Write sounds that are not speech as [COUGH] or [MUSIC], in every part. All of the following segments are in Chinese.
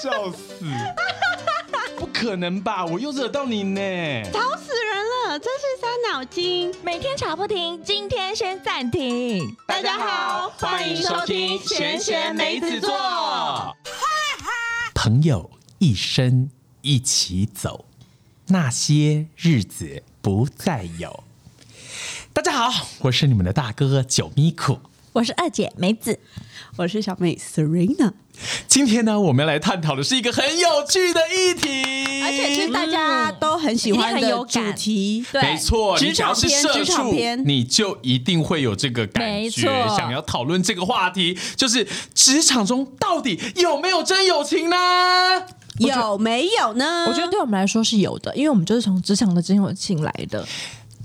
笑死！不可能吧？我又惹到你呢！吵死人了，真是伤脑筋。每天吵不停，今天先暂停。大家好，欢迎收听闲闲梅子座。朋友一生一起走，那些日子不再有。大家好，我是你们的大哥九咪苦。我是二姐梅子，我是小妹 Serena。今天呢，我们要来探讨的是一个很有趣的议题，而且是大家都很喜欢的主题。对，没错，职场篇，职场篇，你就一定会有这个感觉，想要讨论这个话题，就是职场中到底有没有真友情呢？有没有呢？我觉得对我们来说是有的，因为我们就是从职场的真友情来的。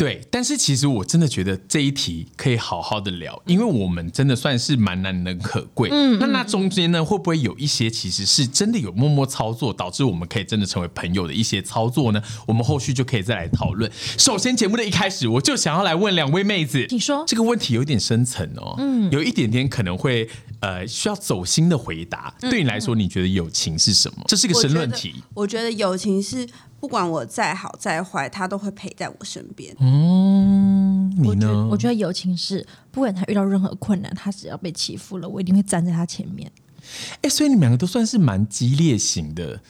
对，但是其实我真的觉得这一题可以好好的聊，因为我们真的算是蛮难能可贵。嗯，那那中间呢，会不会有一些其实是真的有默默操作，导致我们可以真的成为朋友的一些操作呢？我们后续就可以再来讨论。首先，节目的一开始，我就想要来问两位妹子，你说这个问题有点深层哦，嗯，有一点点可能会呃需要走心的回答。对你来说，你觉得友情是什么？这是一个申论题。我觉得友情是。不管我再好再坏，他都会陪在我身边。嗯，你呢？我觉得友情是，不管他遇到任何困难，他只要被欺负了，我一定会站在他前面。哎，所以你们两个都算是蛮激烈型的。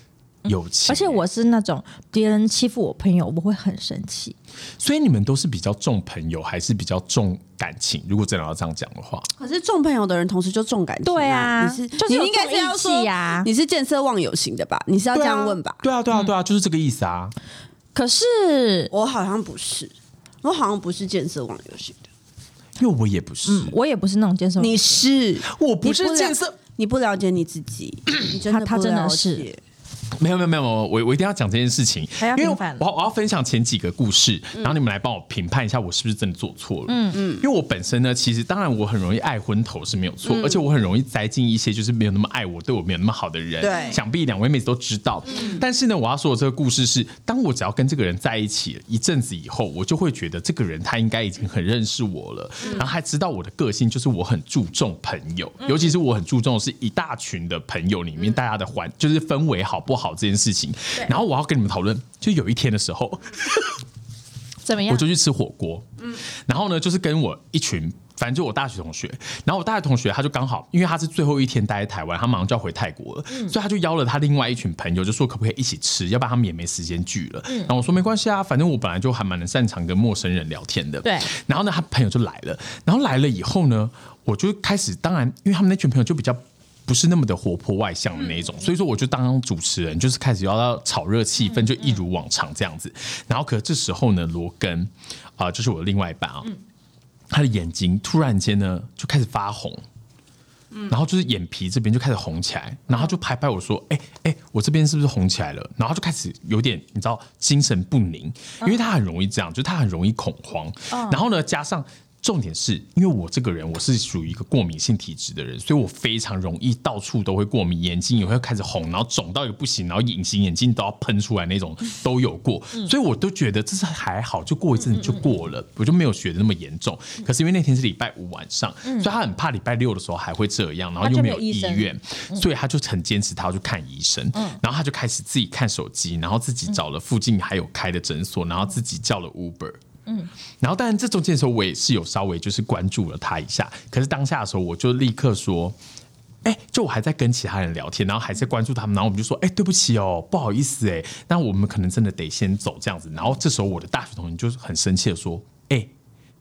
友情，而且我是那种别人欺负我朋友，我会很生气。所以你们都是比较重朋友，还是比较重感情？如果真的要这样讲的话，可是重朋友的人同时就重感情。对啊，你是你应该是要说呀，你是见色忘友型的吧？你是要这样问吧？对啊，对啊，对啊，就是这个意思啊。可是我好像不是，我好像不是见色忘友型的，因为我也不是，我也不是那种见色。你是，我不是见色，你不了解你自己，你真的他真的是。没有没有没有，我我一定要讲这件事情，因为我我要分享前几个故事，然后你们来帮我评判一下，我是不是真的做错了。嗯嗯，因为我本身呢，其实当然我很容易爱昏头是没有错，而且我很容易栽进一些就是没有那么爱我、对我没有那么好的人。对，想必两位妹子都知道。但是呢，我要说的这个故事是，当我只要跟这个人在一起一阵子以后，我就会觉得这个人他应该已经很认识我了，然后还知道我的个性，就是我很注重朋友，尤其是我很注重的是一大群的朋友里面大家的环，就是氛围好不好这件事情。然后我要跟你们讨论，就有一天的时候，怎么样？我就去吃火锅，嗯，然后呢，就是跟我一群，反正就我大学同学，然后我大学同学他就刚好，因为他是最后一天待在台湾，他马上就要回泰国了，所以他就邀了他另外一群朋友，就说可不可以一起吃，要不然他们也没时间聚了。然后我说没关系啊，反正我本来就还蛮能擅长跟陌生人聊天的。对，然后呢，他朋友就来了，然后来了以后呢，我就开始，当然，因为他们那群朋友就比较。不是那么的活泼外向的那种，所以说我就当主持人，就是开始要要炒热气氛，就一如往常这样子。然后，可这时候呢，罗根啊，就是我的另外一半啊，他的眼睛突然间呢就开始发红，然后就是眼皮这边就开始红起来，然后就拍拍我说：“哎哎，我这边是不是红起来了？”然后就开始有点你知道精神不宁，因为他很容易这样，就是他很容易恐慌。然后呢，加上。重点是因为我这个人我是属于一个过敏性体质的人，所以我非常容易到处都会过敏，眼睛也会开始红，然后肿到一个不行，然后隐形眼镜都要喷出来那种都有过，所以我都觉得这是还好，就过一阵就过了，我就没有觉得那么严重。可是因为那天是礼拜五晚上，所以他很怕礼拜六的时候还会这样，然后又没有医院，所以他就很坚持他要去看医生，然后他就开始自己看手机，然后自己找了附近还有开的诊所，然后自己叫了 Uber。嗯，然后当然这中间的时候，我也是有稍微就是关注了他一下。可是当下的时候，我就立刻说：“哎，就我还在跟其他人聊天，然后还在关注他们。”然后我们就说：“哎，对不起哦，不好意思哎，那我们可能真的得先走这样子。”然后这时候我的大学同学就是很生气的说：“哎。”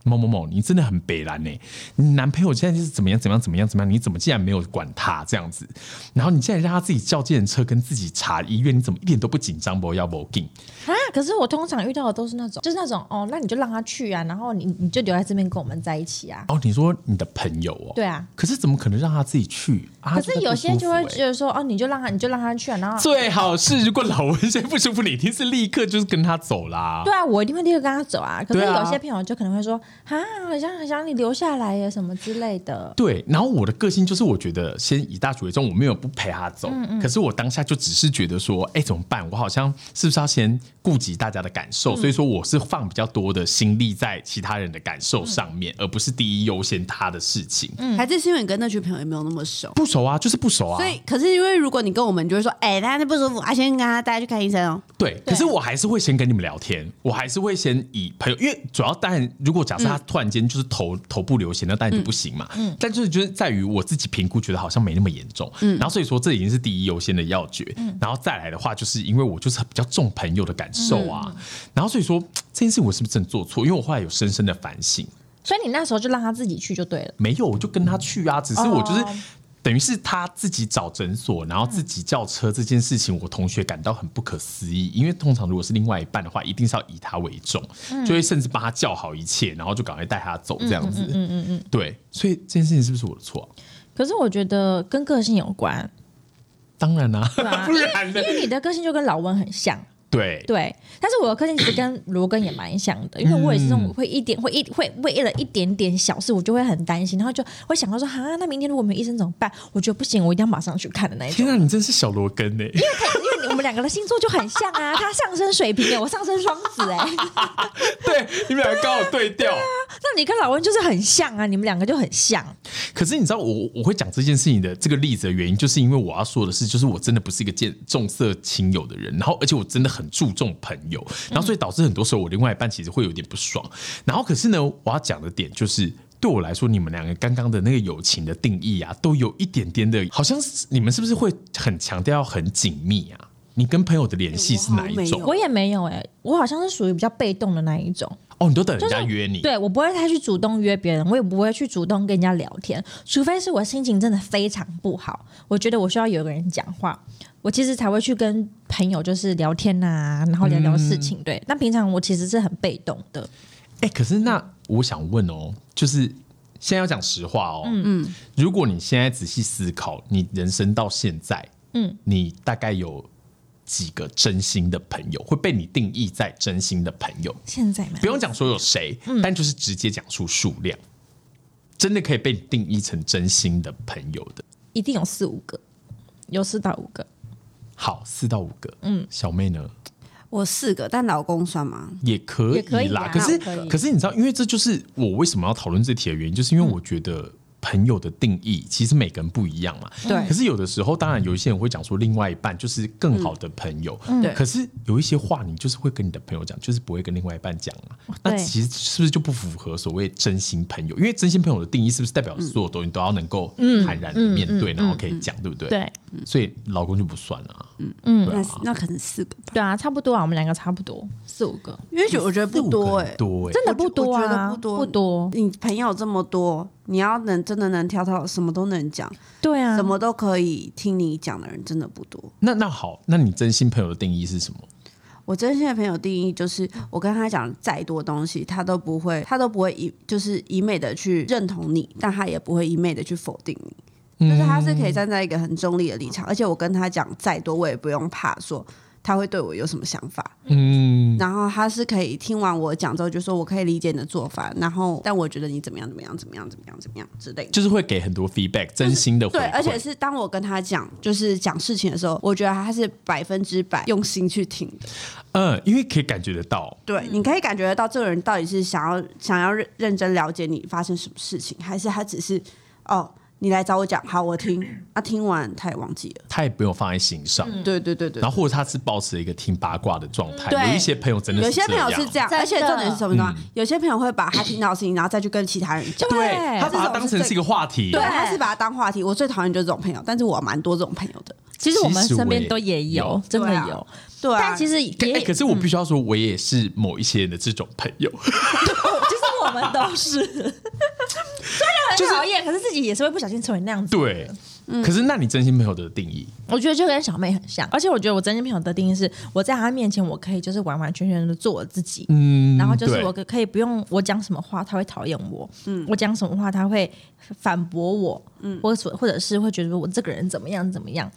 某某某，你真的很北蓝呢！你男朋友现在就是怎么样怎么样怎么样怎么样？你怎么竟然没有管他这样子？然后你竟然让他自己叫计程车跟自己查医院，你怎么一点都不紧张不？要不紧啊？可是我通常遇到的都是那种，就是那种哦，那你就让他去啊，然后你你就留在这边跟我们在一起啊。哦，你说你的朋友哦？对啊。可是怎么可能让他自己去？啊可是有些就会觉得说哦，你就让他，你就让他去啊。然后最好是如果老文先不舒服，你一定是立刻就是跟他走啦。对啊，我一定会立刻跟他走啊。可是有些朋友就可能会说啊，好像。很想你留下来呀，什么之类的。对，然后我的个性就是，我觉得先以大局为重，我没有不陪他走。嗯嗯。可是我当下就只是觉得说，哎，怎么办？我好像是不是要先顾及大家的感嗯受，所以说我是放比较多的心力在其他人的感受上嗯面，而不是第一优先他的事情。嗯还是是因为你跟那群朋友也没有那么熟。不熟啊，就是不熟啊。所以，可是因为如果你跟我们，就会说，哎、他那不舒服，啊，先跟他带他去看医生哦。对，可是我还是会先跟你们聊天，我还是会先以朋友，因为主要当然，如果假设他突然间就是头、头部流血，那当然就不行嘛。嗯，但就是就是在于我自己评估，觉得好像没那么严重。嗯，然后所以说这已经是第一优先的要诀。嗯，然后再来的话，就是因为我就是比较重朋友的感受啊，然后所以说 [TSK] 这件事情我是不是真的做错？因为我后来有深深的反省，所以你那时候就让他自己去就对了。没有，我就跟他去啊，只是我就是。哦等于是他自己找诊所，然后自己叫车这件事情，我同学感到很不可思议。因为通常如果是另外一半的话，一定是要以他为重，就会甚至帮他叫好一切，然后就赶快带他走这样子。嗯嗯嗯对，所以这件事情是不是我的错啊、可是我觉得跟个性有关，当然啦、啊 [LAUGHS] 不然呢？因为你的个性就跟老温很像。对，对，但是我的个性其实跟罗根也蛮像的，因为我也是那种会一点会一会为了一点点小事，我就会很担心，然后就会想到说，哈，那明天如果没有医生怎么办？我觉得不行，我一定要马上去看的那一种天。啊，你真是小罗根呢、因为因为我们两个的星座就很像啊，他上升水瓶哎，我上升双子哎，[LAUGHS] 对，你们两个刚好对调。那你跟老温就是很像啊，你们两个就很像。可是你知道我我会讲这件事情的这个例子的原因，就是因为我要说的是，就是我真的不是一个见重色轻友的人，然后而且我真的很注重朋友，然后所以导致很多时候我另外一半其实会有点不爽。然后可是呢，我要讲的点就是。对我来说，你们两个刚刚的那个友情的定义啊，都有一点点的，好像是你们是不是会很强调要很紧密啊？你跟朋友的联系是哪一种？我也没有哎、我好像是属于比较被动的那一种。哦，你都等人家约你，对我不会太去主动约别人，我也不会去主动跟人家聊天，除非是我心情真的非常不好，我觉得我需要有一个人讲话，我其实才会去跟朋友就是聊天呐、然后聊聊事情。对，那平常我其实是很被动的。哎、可是那我想问哦，就是现在要讲实话哦，嗯嗯，如果你现在仔细思考，你人生到现在，嗯，你大概有几个真心的朋友会被你定义在真心的朋友？现在嘛不，用讲说有谁，但就是直接讲出数量，真的可以被你定义成真心的朋友的。一定有四五个，有四到五个。好，四到五个，嗯，小妹呢？我四个，但老公算吗？也可也可以以啦。啊可是可可是你知道，因为这就是我为什么要讨论这题的原因，就是因为我觉得朋友的定义其实每个人不一样嘛。对可是有的时候，当然有一些人会讲说，另外一半就是更好的朋友。对可是有一些话，你就是会跟你的朋友讲，就是不会跟另外一半讲嘛。那其实是不是就不符合所谓真心朋友？因为真心朋友的定义是不是代表所有东西都要能够坦然的面对，然后可以讲，对不对？。对所以老公就不算了啊。嗯那那可能四个吧，对啊，差不多啊，我们两个差不多四五个，因为觉得我觉得不多哎、四五个很多哎、真的不多啊，得不多不多。你朋友这么多，你要能真的能挑到什么都能讲，对啊，什么都可以听你讲的人真的不多。那那好，那你真心朋友的定义是什么？我真心的朋友定义就是，我跟他讲再多东西，他都不会，他都不会一就是一昧的去认同你，但他也不会一昧的去否定你。就是他是可以站在一个很中立的立场，而且我跟他讲再多，我也不用怕说他会对我有什么想法。嗯，然后他是可以听完我讲之后，就说我可以理解你的做法，然后但我觉得你怎么样怎么样怎么样怎么样怎么样之类的。就是会给很多 feedback，真心的回对，而且是当我跟他讲，就是讲事情的时候，我觉得他是百分之百用心去听的。嗯，因为可以感觉得到，对，你可以感觉得到这个人到底是想要想要认认真了解你发生什么事情，还是他只是哦，你来找我讲，好，我听，啊，听完他也忘记了。他也不用放在心上。对对对对然后或者他是保持一个听八卦的状态，对有一些朋友真的是有些朋友是这样，真的而且重点是什么呢？嗯有些朋友会把他听到的事情，然后再去跟其他人讲。对对他把它当成是一个话题，对，他是把它当话题。我最讨厌就是这种朋友，但是我蛮多这种朋友的。其实我们身边都也有有，真的对啊有。对啊，但其实也，哎、可是我必须要说，我也是某一些人的这种朋友，其 [LAUGHS] 实我们都是，[LAUGHS] 虽然很讨厌，可是自己也是会不小心成为那样子。对。嗯。可是，那你真心朋友的定义，我觉得就跟小妹很像，而且我觉得我真心朋友的定义是，我在他面前我可以就是完完全全的做我自己，嗯然后就是我可可以不用我讲什么话他会讨厌我，嗯，我讲什么话他会反驳我，嗯，或者或者是会觉得我这个人怎么样怎么样。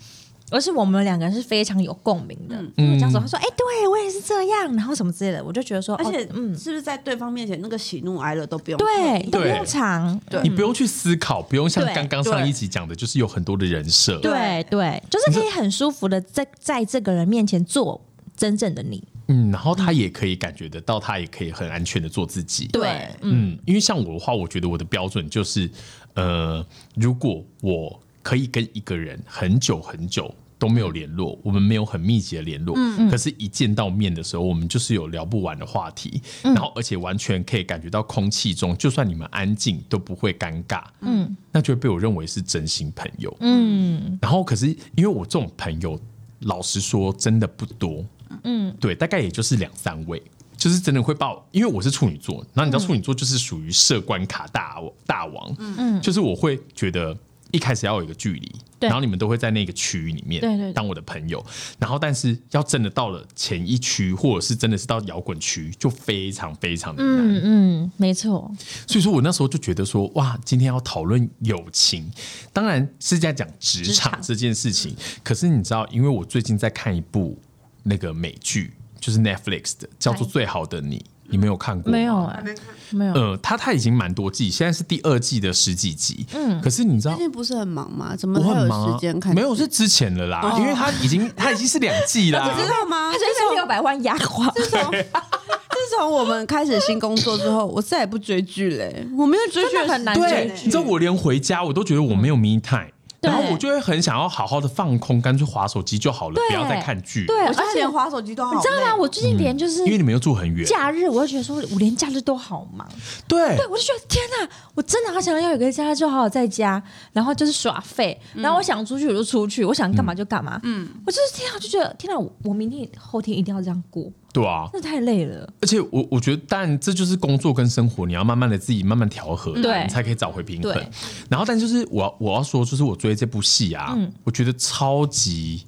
而是我们两个人是非常有共鸣的，嗯，我讲什么，他说，哎、对我也是这样，然后什么之类的，我就觉得说，而且哦，嗯，是不是在对方面前那个喜怒哀乐都不用对，都不对。用藏，对。你不用去思考，不用像刚刚上一集讲的，就是有很多的人设，对对，就是可以很舒服的在在这个人面前做真正的你，嗯，然后他也可以感觉得到，他也可以很安全的做自己。对，嗯，因为像我的话，我觉得我的标准就是，呃，如果我可以跟一个人很久很久都没有联络，我们没有很密集的联络，可是一见到面的时候，我们就是有聊不完的话题，然后而且完全可以感觉到空气中，就算你们安静都不会尴尬，嗯，那就会被我认为是真心朋友，嗯，然后可是因为我这种朋友，老实说真的不多，嗯，对，大概也就是两三位。就是真的会把我，因为我是处女座，然后你知道处女座就是属于设关卡大大王，嗯，就是我会觉得一开始要有一个距离，然后你们都会在那个区域里面对对对。当我的朋友，然后但是要真的到了前一区，或者是真的是到摇滚区，就非常非常的难。嗯嗯，没错，所以说我那时候就觉得说，哇，今天要讨论友情，当然是在讲职场这件事情。可是你知道，因为我最近在看一部那个美剧，就是 Netflix 的，叫做《最好的你》，你没有看过吗？没有哎、没有，呃，他他已经蛮多季，现在是第二季的十几集。嗯，可是你知道最，近不是很忙吗？怎么会有很忙啊时间看？没有是之前的啦，因为他已经他已经是两季啦。你知道吗？他就是六百万压垮，自从自从我们开始新工作之后，我再也不追剧嘞。我没有追剧很难时间对，你知道我连回家我都觉得我没有 me time，、对然后我就会很想要好好的放空，干脆划手机就好了，不要再看剧。对，我而且现在连划手机都好累，你知道吗？我最近连就是因为你们又住很远。假日，我就觉得说，我连假日都好忙，对，对我就觉得天哪，我真的好想要有个假日就好好在家，然后就是耍废，然后我想出去我就出去，我想干嘛就干嘛，嗯，我就是天啊，就觉得天哪，我我明天后天一定要这样过，对啊。那太累了，而且我我觉得，但这就是工作跟生活，你要慢慢的自己慢慢调和，对你才可以找回平衡。然后，但就是我要我要说，就是我追这部戏啊，我觉得超级，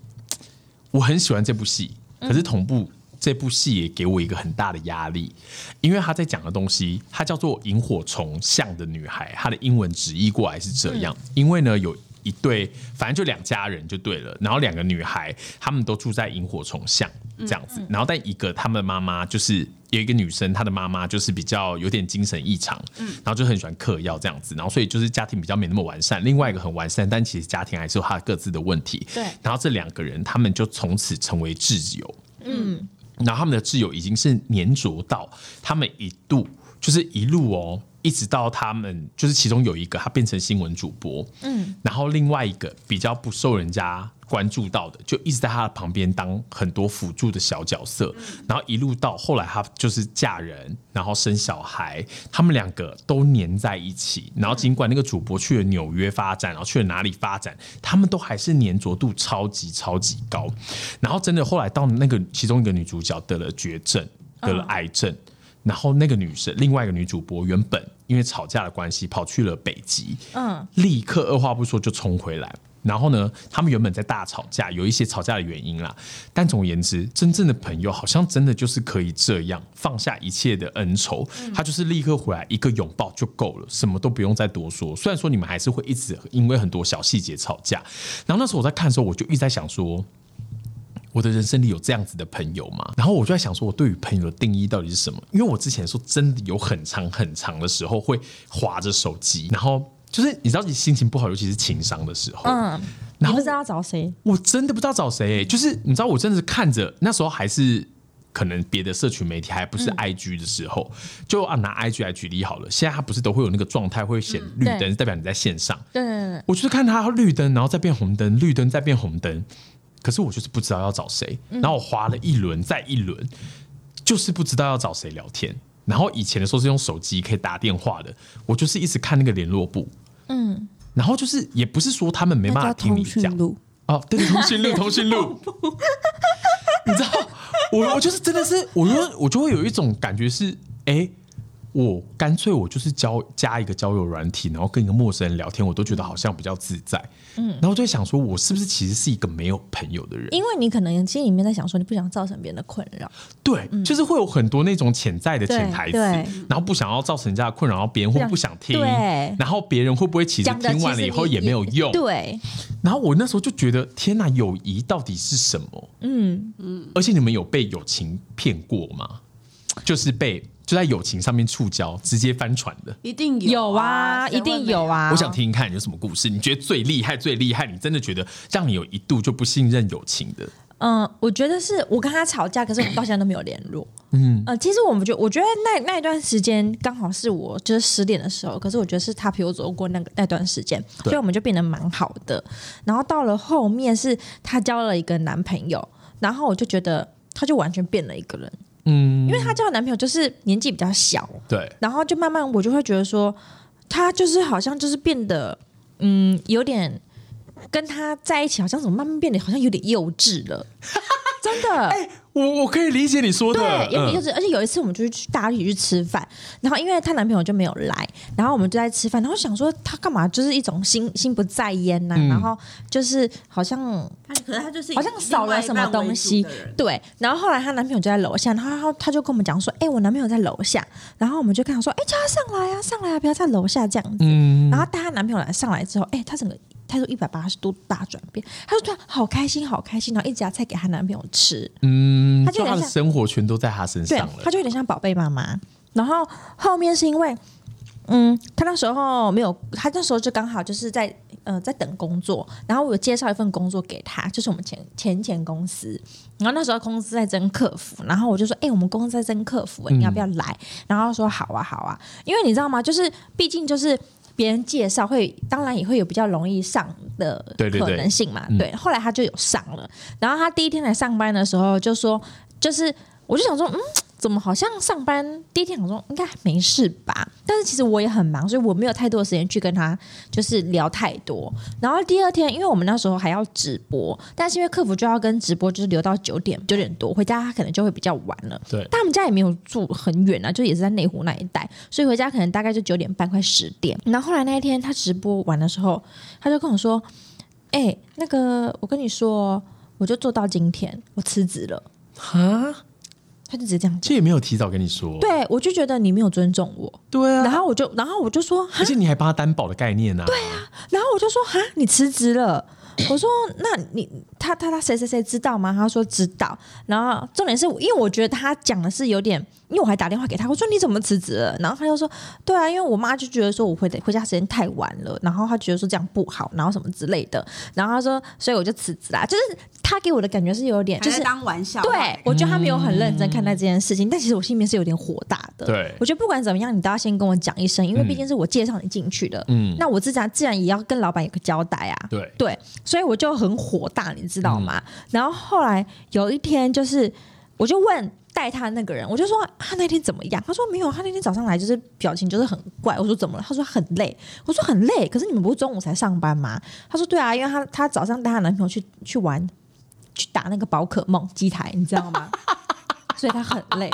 我很喜欢这部戏，可是同步。这部戏也给我一个很大的压力，因为他在讲的东西，它叫做萤火虫像的女孩，它的英文直译过来是这样。因为呢，有一对，反正就两家人就对了，然后两个女孩，她们都住在萤火虫巷这样子，然后但一个她们妈妈就是有一个女生，她的妈妈就是比较有点精神异常，然后就很喜欢嗑药这样子，然后所以就是家庭比较没那么完善。另外一个很完善，但其实家庭还是有她各自的问题。对然后这两个人他们就从此成为挚友，嗯，然后他们的挚友已经是粘着到他们一度就是一路哦。一直到他们就是其中有一个他变成新闻主播，嗯，然后另外一个比较不受人家关注到的，就一直在他的旁边当很多辅助的小角色，然后一路到后来他就是嫁人，然后生小孩，他们两个都黏在一起。然后尽管那个主播去了纽约发展，然后去了哪里发展，他们都还是粘着度超级超级高。然后真的后来到那个其中一个女主角得了绝症，得了癌症。然后那个女生，另外一个女主播，原本因为吵架的关系跑去了北极，嗯，立刻二话不说就冲回来。然后呢，他们原本在大吵架，有一些吵架的原因啦。但总而言之，真正的朋友好像真的就是可以这样放下一切的恩仇，他就是立刻回来一个拥抱就够了，什么都不用再多说。虽然说你们还是会一直因为很多小细节吵架，然后那时候我在看的时候，我就一直在想说。我的人生里有这样子的朋友吗？然后我就在想说，我对于朋友的定义到底是什么？因为我之前说真的有很长很长的时候会划着手机，然后就是你知道你心情不好，尤其是情商的时候，嗯，然后不知道找谁，我真的不知道找谁、欸，就是你知道，我真的是看着那时候还是可能别的社群媒体还不是 IG 的时候，就啊拿 IG 来举例好了。现在它不是都会有那个状态会显绿灯，对代表你在线上。对我就是看它绿灯，然后再变红灯，绿灯再变红灯，可是我就是不知道要找谁。然后我划了一轮再一轮，就是不知道要找谁聊天。然后以前的时候是用手机可以打电话的，我就是一直看那个联络簿，嗯，然后就是也不是说他们没办法听你讲。哦，对，通讯录，通讯录。你知道，我我就是真的是，我就我就会有一种感觉是，哎、我干脆我就是交加一个交友软体，然后跟一个陌生人聊天，我都觉得好像比较自在。嗯，然后我就在想说，我是不是其实是一个没有朋友的人？因为你可能心里面在想说，你不想造成别人的困扰，对，就是会有很多那种潜在的潜台词对，然后不想要造成人家的困扰，然后别人会不会不想听？对然后别人会不会其实讲的听完了以后也没有用？对，然后我那时候就觉得，天哪，友谊到底是什么？嗯，而且你们有被友情骗过吗？就是被就在友情上面触礁，直接翻船的。一定有啊，啊，一定有啊。啊，我想听听看有什么故事，你觉得最厉害、最厉害，你真的觉得让你有一度就不信任友情的？嗯、我觉得是我跟他吵架，可是我们到现在都没有联络。嗯，呃，其实我们觉我觉得那那一段时间刚好是我就是失恋的时候，可是我觉得是他陪我走过那个那段时间，所以我们就变得蛮好的。然后到了后面是她交了一个男朋友，然后我就觉得她就完全变了一个人，嗯。因为她交的男朋友就是年纪比较小，对，然后就慢慢我就会觉得说，他就是好像就是变得，嗯，有点跟他在一起，好像怎么慢慢变得好像有点幼稚了，[LAUGHS] 真的。哎我我可以理解你说的，对，有就是嗯，而且有一次我们就是去大家一起去吃饭，然后因为她男朋友就没有来，然后我们就在吃饭，然后想说她干嘛，就是一种心心不在焉呐、嗯然后就是好像他可是她就是好像少了什么东西，对。然后后来她男朋友就在楼下，然后她她就跟我们讲说：“哎、我男朋友在楼下。”然后我们就跟她说：“哎、叫他上来啊，上来啊，不要在楼下这样子。嗯然后带她男朋友来上来之后，哎、她整个态度一百八十度大转变，她就突然好开心，好开心，然后一直夹菜给她男朋友吃，嗯，她就有点像就他的生活全都在她身上了，，她就有点像宝贝妈妈。然后后面是因为，嗯，她那时候没有，她那时候就刚好就是在呃在等工作，然后我有介绍一份工作给她，就是我们前前前公司，然后那时候公司在征客服，然后我就说，哎、我们公司在征客服，你要不要来？然后她说好啊好啊，因为你知道吗？就是毕竟就是。别人介绍会，当然也会有比较容易上的可能性嘛。嗯对，后来他就有上了，然后他第一天来上班的时候就说，就是我就想说，嗯，怎么好像上班第一天想说应该没事吧？但是其实我也很忙，所以我没有太多的时间去跟他就是聊太多。然后第二天，因为我们那时候还要直播，但是因为客服就要跟直播就是留到九点九点多，回家他可能就会比较晚了。对，但他们家也没有住很远啊，就也是在内湖那一带，所以回家可能大概就九点半快十点。然后后来那一天他直播完的时候，他就跟我说：“哎、那个我跟你说，我就做到今天，我辞职了。哈，”他就直接这样讲。这也没有提早跟你说，对，我就觉得你没有尊重我，对啊，然后我就，然后我就说，而且你还帮他担保的概念呢、啊，对啊，然后我就说，哈，你辞职了。我说，那你他他他谁谁谁知道吗？他说知道。然后重点是因为我觉得他讲的是有点，因为我还打电话给他，我说你怎么辞职了？然后他就说，对啊，因为我妈就觉得说我回回家时间太晚了，然后他觉得说这样不好，然后什么之类的。然后他说，所以我就辞职啦。就是他给我的感觉是有点，就就是是当玩笑，对，我觉得他没有很认真看待这件事情，但其实我心里面是有点火大的。对我觉得不管怎么样，你都要先跟我讲一声，因为毕竟是我介绍你进去的，嗯那我自然自然也要跟老板有个交代啊。对，对，所以我就很火大，你知道吗？嗯然后后来有一天，就是我就问带他那个人，我就说他那天怎么样？他说没有，他那天早上来就是表情就是很怪。我说怎么了？他说很累。我说很累，可是你们不是中午才上班吗？他说对啊，因为他他早上带她男朋友去去玩，去打那个宝可梦机台，你知道吗？[LAUGHS] 所以他很累。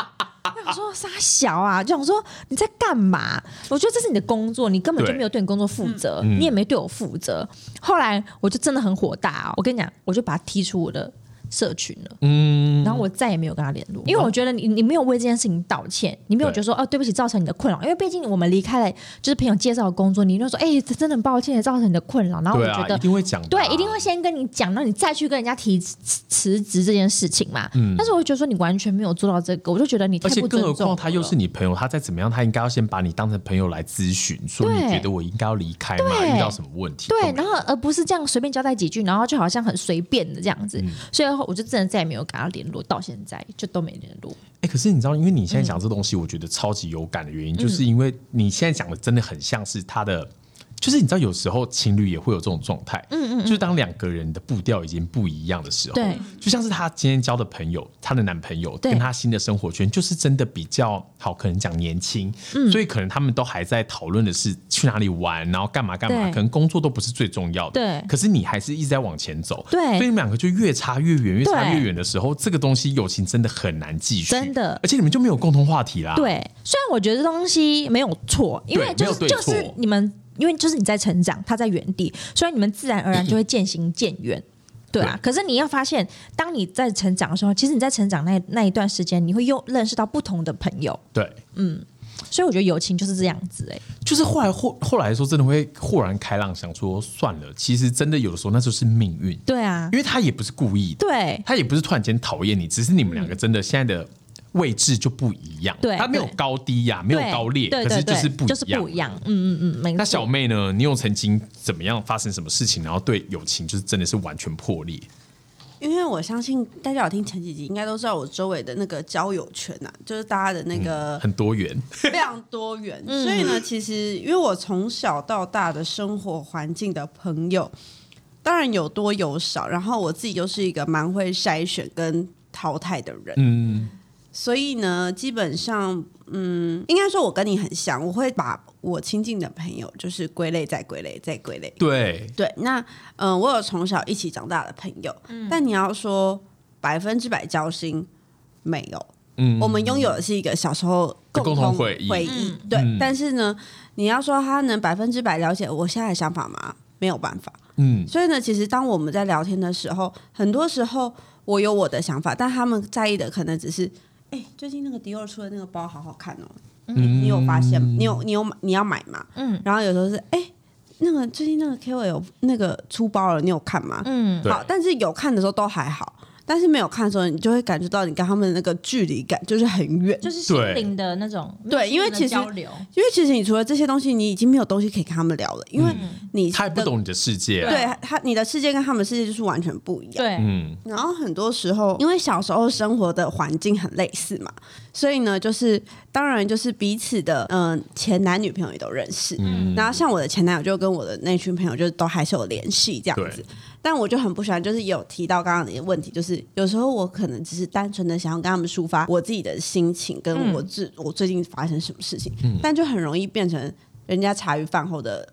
我说傻小啊，就想说你在干嘛？我觉得这是你的工作，你根本就没有对你工作负责，嗯你也没对我负责。后来我就真的很火大哦，我跟你讲，我就把他踢出我的社群了。嗯，然后我再也没有跟他联络，因为我觉得你你没有为这件事情道歉，你没有对觉得说哦对不起造成你的困扰，因为毕竟我们离开了就是朋友介绍的工作，你就说哎这真的很抱歉造成你的困扰，然后我觉得一定会讲啊、对，一定会先跟你讲，然后你再去跟人家提辞辞职这件事情嘛。嗯。但是我会觉得说你完全没有做到这个，我就觉得你太而且不尊重更何况他又是你朋友，他再怎么样，他应该要先把你当成朋友来咨询，说你觉得我应该要离开吗？对。遇到什么问题？对，然后而不是这样随便交代几句，然后就好像很随便的这样子，嗯。所以我就真的再也没有跟他联络，到现在就都没联络。哎、可是你知道，因为你现在嗯讲这东西，我觉得超级有感的原因，就是因为你现在讲的真的很像是他的。就是你知道，有时候情侣也会有这种状态，嗯嗯就是当两个人的步调已经不一样的时候，对，就像是她今天交的朋友，她的男朋友跟她新的生活圈，就是真的比较好，可能讲年轻，嗯。所以可能他们都还在讨论的是去哪里玩，然后干嘛干嘛，可能工作都不是最重要的，对。可是你还是一直在往前走，对。所以你们两个就越差越远，越差越远的时候，这个东西友情真的很难继续，真的。而且你们就没有共同话题啦，对，虽然我觉得这东西没有错，因为就是就对没有对错是你们，因为就是你在成长，他在原地，所以你们自然而然就会渐行渐远。对。啊，可是你要发现，当你在成长的时候，其实你在成长那那一段时间，你会又认识到不同的朋友，对，嗯所以我觉得友情就是这样子、哎，就是后来后后来的时候，真的会豁然开朗，想说算了，其实真的有的时候那就是命运，对啊。因，为他也不是故意的，对。他也不是突然间讨厌你，只是你们两个真的现在的位置就不一样，对它没有高低呀、没有高劣，可是就是不就是一样，不一样，嗯嗯嗯，没错。那小妹呢？你有曾经怎么样发生什么事情，然后对友情就是真的是完全破裂？因为我相信大家有听前几集，应该都知道我周围的那个交友圈啊，就是大家的那个很多元，非常多元。[LAUGHS] 所以呢，其实因为我从小到大的生活环境的朋友，当然有多有少，然后我自己又是一个蛮会筛选跟淘汰的人，嗯，所以呢，基本上，嗯，应该说我跟你很像，我会把我亲近的朋友就是归类再归类再归类。对，对，那嗯、我有从小一起长大的朋友，但你要说百分之百交心，没有。嗯，我们拥有的是一个小时候共同同回忆忆，对。嗯但是呢，你要说他能百分之百了解我现在的想法吗？没有办法。嗯，所以呢，其实当我们在聊天的时候，很多时候我有我的想法，但他们在意的可能只是，哎、最近那个迪奥出的那个包好好看哦，嗯你有发现？你有你有你要买吗？嗯然后有时候是，哎、那个最近那个 K 有那个出包了，你有看吗？嗯，好，但是有看的时候都还好，但是没有看的时候，你就会感觉到你跟他们的那个距离感就是很远，就是心灵的那种对因为其实交流，因为其实你除了这些东西，你已经没有东西可以跟他们聊了，因为你他也不懂你的世界啊，对他你的世界跟他们的世界就是完全不一样。对，嗯，然后很多时候，因为小时候生活的环境很类似嘛，所以呢，就是当然就是彼此的嗯、前男女朋友也都认识。嗯。然后像我的前男友就跟我的那群朋友就都还是有联系这样子。对。但我就很不喜欢，就是有提到刚刚的一个问题，就是有时候我可能只是单纯的想要跟他们抒发我自己的心情，跟我自、我最近发生什么事情，但就很容易变成人家茶余饭后的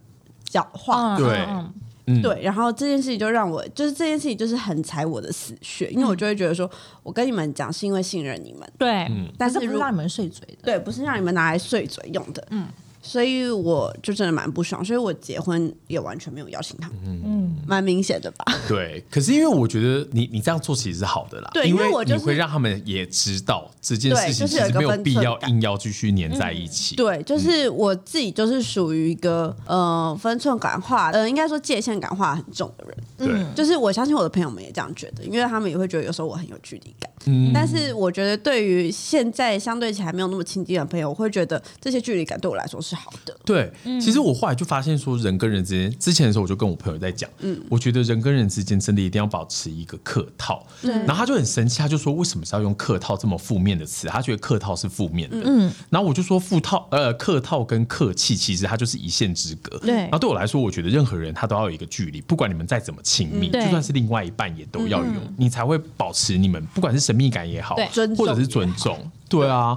讲话。嗯对对，然后这件事情就让我，就是这件事情就是很踩我的死穴，因为我就会觉得说，我跟你们讲是因为信任你们，对，但是如但是不是让你们碎嘴的，对，不是让你们拿来碎嘴用的。嗯，所以我就真的蛮不爽，所以我结婚也完全没有邀请他们，嗯，蛮明显的吧？对。可是因为我觉得你你这样做其实是好的啦，对因因为我就是你会让他们也知道这件事情就是没有必要硬要继续黏在一起。对，就是我自己就是属于一个呃分寸感化，呃应该说界限感化很重的人。对，就是我相信我的朋友们也这样觉得，因为他们也会觉得有时候我很有距离感。嗯但是我觉得对于现在相对起来没有那么亲近的朋友，我会觉得这些距离感对我来说是好的。对，其实我后来就发现说，人跟人之间，之前的时候我就跟我朋友在讲，嗯，我觉得人跟人之间真的一定要保持一个客套。对然后他就很生气，他就说为什么是要用客套这么负面的词？他觉得客套是负面的。嗯，然后我就说负套呃客套跟客气其实它就是一线之隔。对然后对我来说，我觉得任何人他都要有一个距离，不管你们再怎么亲密，就算是另外一半也都要有，你才会保持你们不管是神秘感也好或者是尊重。对啊。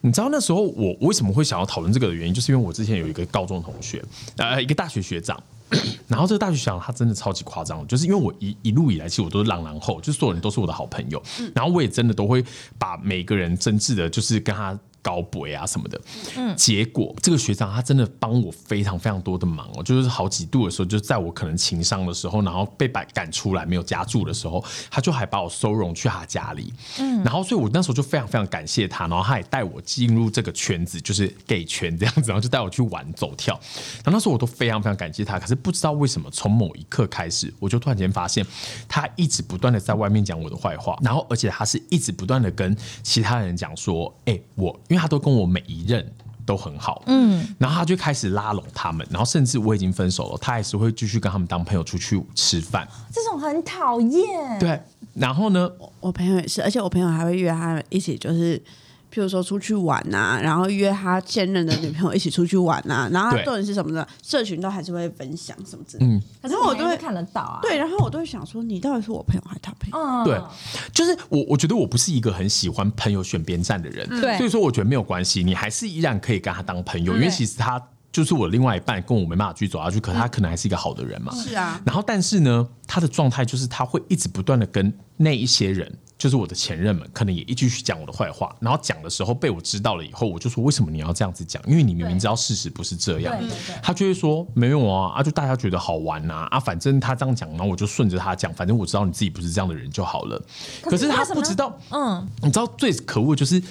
你知道那时候我为什么会想要讨论这个的原因，就是因为我之前有一个高中同学，呃，一个大学学长，[COUGHS] 然后这个大学学长他真的超级夸张，就是因为我一一路以来其实我都是朗朗后，就是所有人都是我的好朋友，然后我也真的都会把每个人真挚的，就是跟他。高博啊什么的，嗯。结果这个学长他真的帮我非常非常多的忙哦，就是好几度的时候，就在我可能情商的时候，然后被赶赶出来没有家住的时候，他就还把我收容去他家里，嗯，然后所以我那时候就非常非常感谢他，然后他也带我进入这个圈子，就是 gay 圈这样子，然后就带我去玩走跳，然后那时候我都非常非常感谢他，可是不知道为什么从某一刻开始，我就突然间发现他一直不断的在外面讲我的坏话，然后而且他是一直不断的跟其他人讲说，哎、我因为他都跟我每一任。都很好，嗯，然后他就开始拉拢他们，然后甚至我已经分手了，他还是会继续跟他们当朋友出去吃饭，这种很讨厌，对，然后呢，我朋友也是，而且我朋友还会约他一起，就是譬如说出去玩呐、然后约他现任的女朋友一起出去玩呐、然后他对重点是什么呢？社群都还是会分享什么之类的。嗯可是我都会看得到啊，对，然后我都会想说，你到底是我朋友还是他朋友？嗯，对，就是我，我觉得我不是一个很喜欢朋友选边站的人，对所以说我觉得没有关系，你还是依然可以跟他当朋友，因为其实他就是我另外一半，跟我没办法继续走下去，可他可能还是一个好的人嘛。是啊，然后，但是呢，他的状态就是他会一直不断的跟那一些人，就是我的前任们，可能也一继续讲我的坏话。然后讲的时候被我知道了以后，我就说为什么你要这样子讲？因为你明明知道事实不是这样。他就会说没有啊，啊就大家觉得好玩呐、啊，反正他这样讲，然后我就顺着他讲，反正我知道你自己不是这样的人就好了。可是他不知道，嗯，你知道最可恶就是。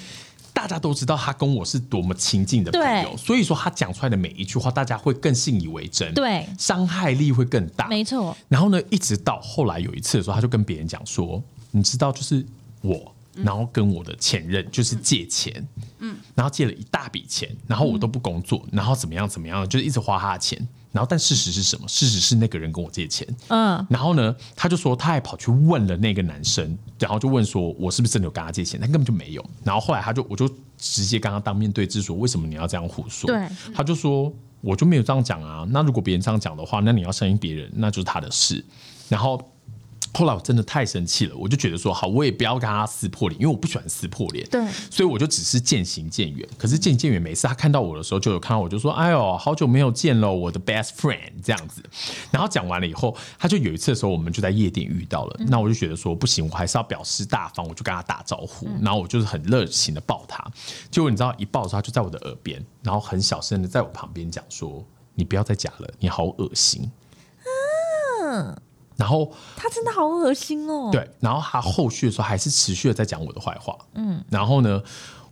大家都知道他跟我是多么亲近的朋友，所以说他讲出来的每一句话，大家会更信以为真，对伤害力会更大。没错，然后呢，一直到后来有一次的时候，他就跟别人讲说：“你知道，就是我然后跟我的前任就是借钱，嗯，然后借了一大笔钱，然后我都不工作，然后怎么样怎么样，就是一直花他的钱。然后，但事实是什么？事实是那个人跟我借钱，嗯，然后呢，他就说他还跑去问了那个男生，然后就问说我是不是真的有跟他借钱？他根本就没有。然后后来他就我就直接跟他当面对质说，为什么你要这样胡说？对，他就说我就没有这样讲啊。那如果别人这样讲的话，那你要相信别人，那就是他的事。然后。后来我真的太生气了，我就觉得说好，我也不要跟他撕破脸，因为我不喜欢撕破脸。对，所以我就只是渐行渐远。可是渐行渐远，每次他看到我的时候，就有看到我就说：“哎呦，好久没有见了，我的 best friend。”这样子。然后讲完了以后，他就有一次的时候，我们就在夜店遇到了。那我就觉得说不行，我还是要表示大方，我就跟他打招呼。然后我就是很热情的抱他。结果你知道，一抱的时候，他就在我的耳边，然后很小声的在我旁边讲说：“你不要再假了，你好恶心。”嗯。然后他真的好恶心哦。对，然后他后续的时候还是持续的在讲我的坏话。嗯，然后呢，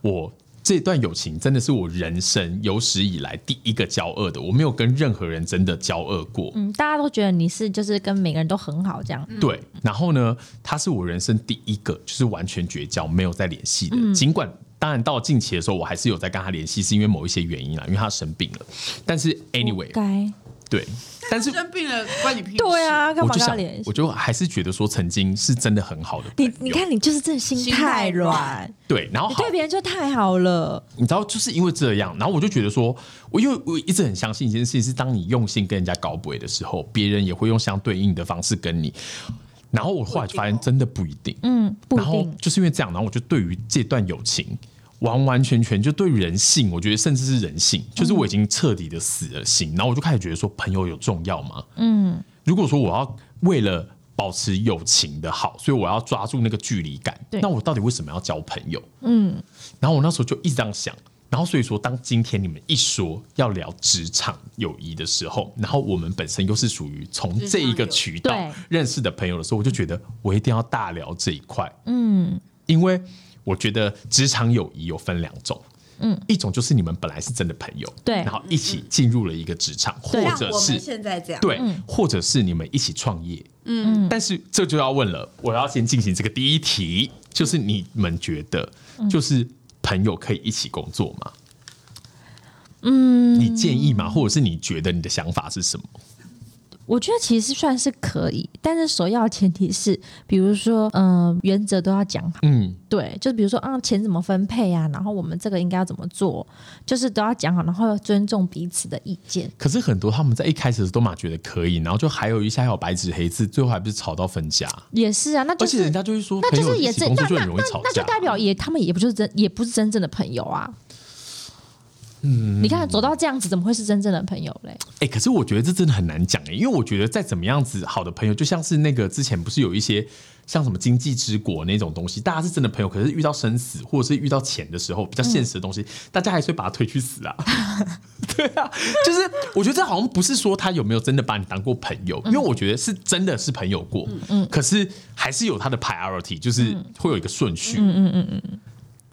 我这段友情真的是我人生有史以来第一个交恶的，我没有跟任何人真的交恶过。嗯，大家都觉得你是就是跟每个人都很好这样。对，然后呢，他是我人生第一个就是完全绝交没有再联系的。尽管当然到近期的时候，我还是有在跟他联系，是因为某一些原因啦，因为他生病了。但是 anyway，该对。但是生病了关你屁事？对啊，干嘛我就想跟他联，系我就还是觉得说曾经是真的很好的朋友。你你看，你就是这心心太太软软，对，然后对别人就太好了。你知道，就是因为这样，然后我就觉得说，我因为我一直很相信一件事情，是当你用心跟人家搞鬼的时候，别人也会用相对应的方式跟你。然后我后来就发现，真的不一定。嗯，不一然后定。就是因为这样，然后我就对于这段友情，完完全全就对人性，我觉得甚至是人性，就是我已经彻底的死了心。然后我就开始觉得说，朋友有重要吗？嗯，如果说我要为了保持友情的好，所以我要抓住那个距离感，那我到底为什么要交朋友？嗯，然后我那时候就一直这样想，然后所以说，当今天你们一说要聊职场友谊的时候，然后我们本身又是属于从这一个渠道认识的朋友的时候，我就觉得我一定要大聊这一块，嗯，因为我觉得职场友谊有分两种。嗯，一种就是你们本来是真的朋友，对然后一起进入了一个职场，或者是现在这样，对，或者是你们一起创业。嗯，但是这就要问了，我要先进行这个第一题，就是你们觉得，就是朋友可以一起工作吗？嗯，你建议吗？或者是你觉得你的想法是什么？我觉得其实算是可以，但是首要前提是，比如说，嗯、原则都要讲好。嗯，对，就比如说啊，钱怎么分配啊，然后我们这个应该要怎么做，就是都要讲好，然后要尊重彼此的意见。可是很多他们在一开始都嘛觉得可以，然后就还有一些还有白纸黑字，最后还不是吵到分家？也是啊，那就是而且人家就会说，那就是也是那那那很容易吵。那就代表也他们也不就是真也不是真正的朋友啊。嗯，你看走到这样子，怎么会是真正的朋友嘞？哎、可是我觉得这真的很难讲哎、因为我觉得再怎么样子好的朋友，就像是那个之前不是有一些像什么经济之国那种东西，大家是真的朋友，可是遇到生死或者是遇到钱的时候，比较现实的东西，大家还是会把他推去死啊。[LAUGHS] 对啊，就是我觉得这好像不是说他有没有真的把你当过朋友，因为我觉得是真的是朋友过，嗯，可是还是有他的 priority，就是会有一个顺序，嗯嗯嗯嗯。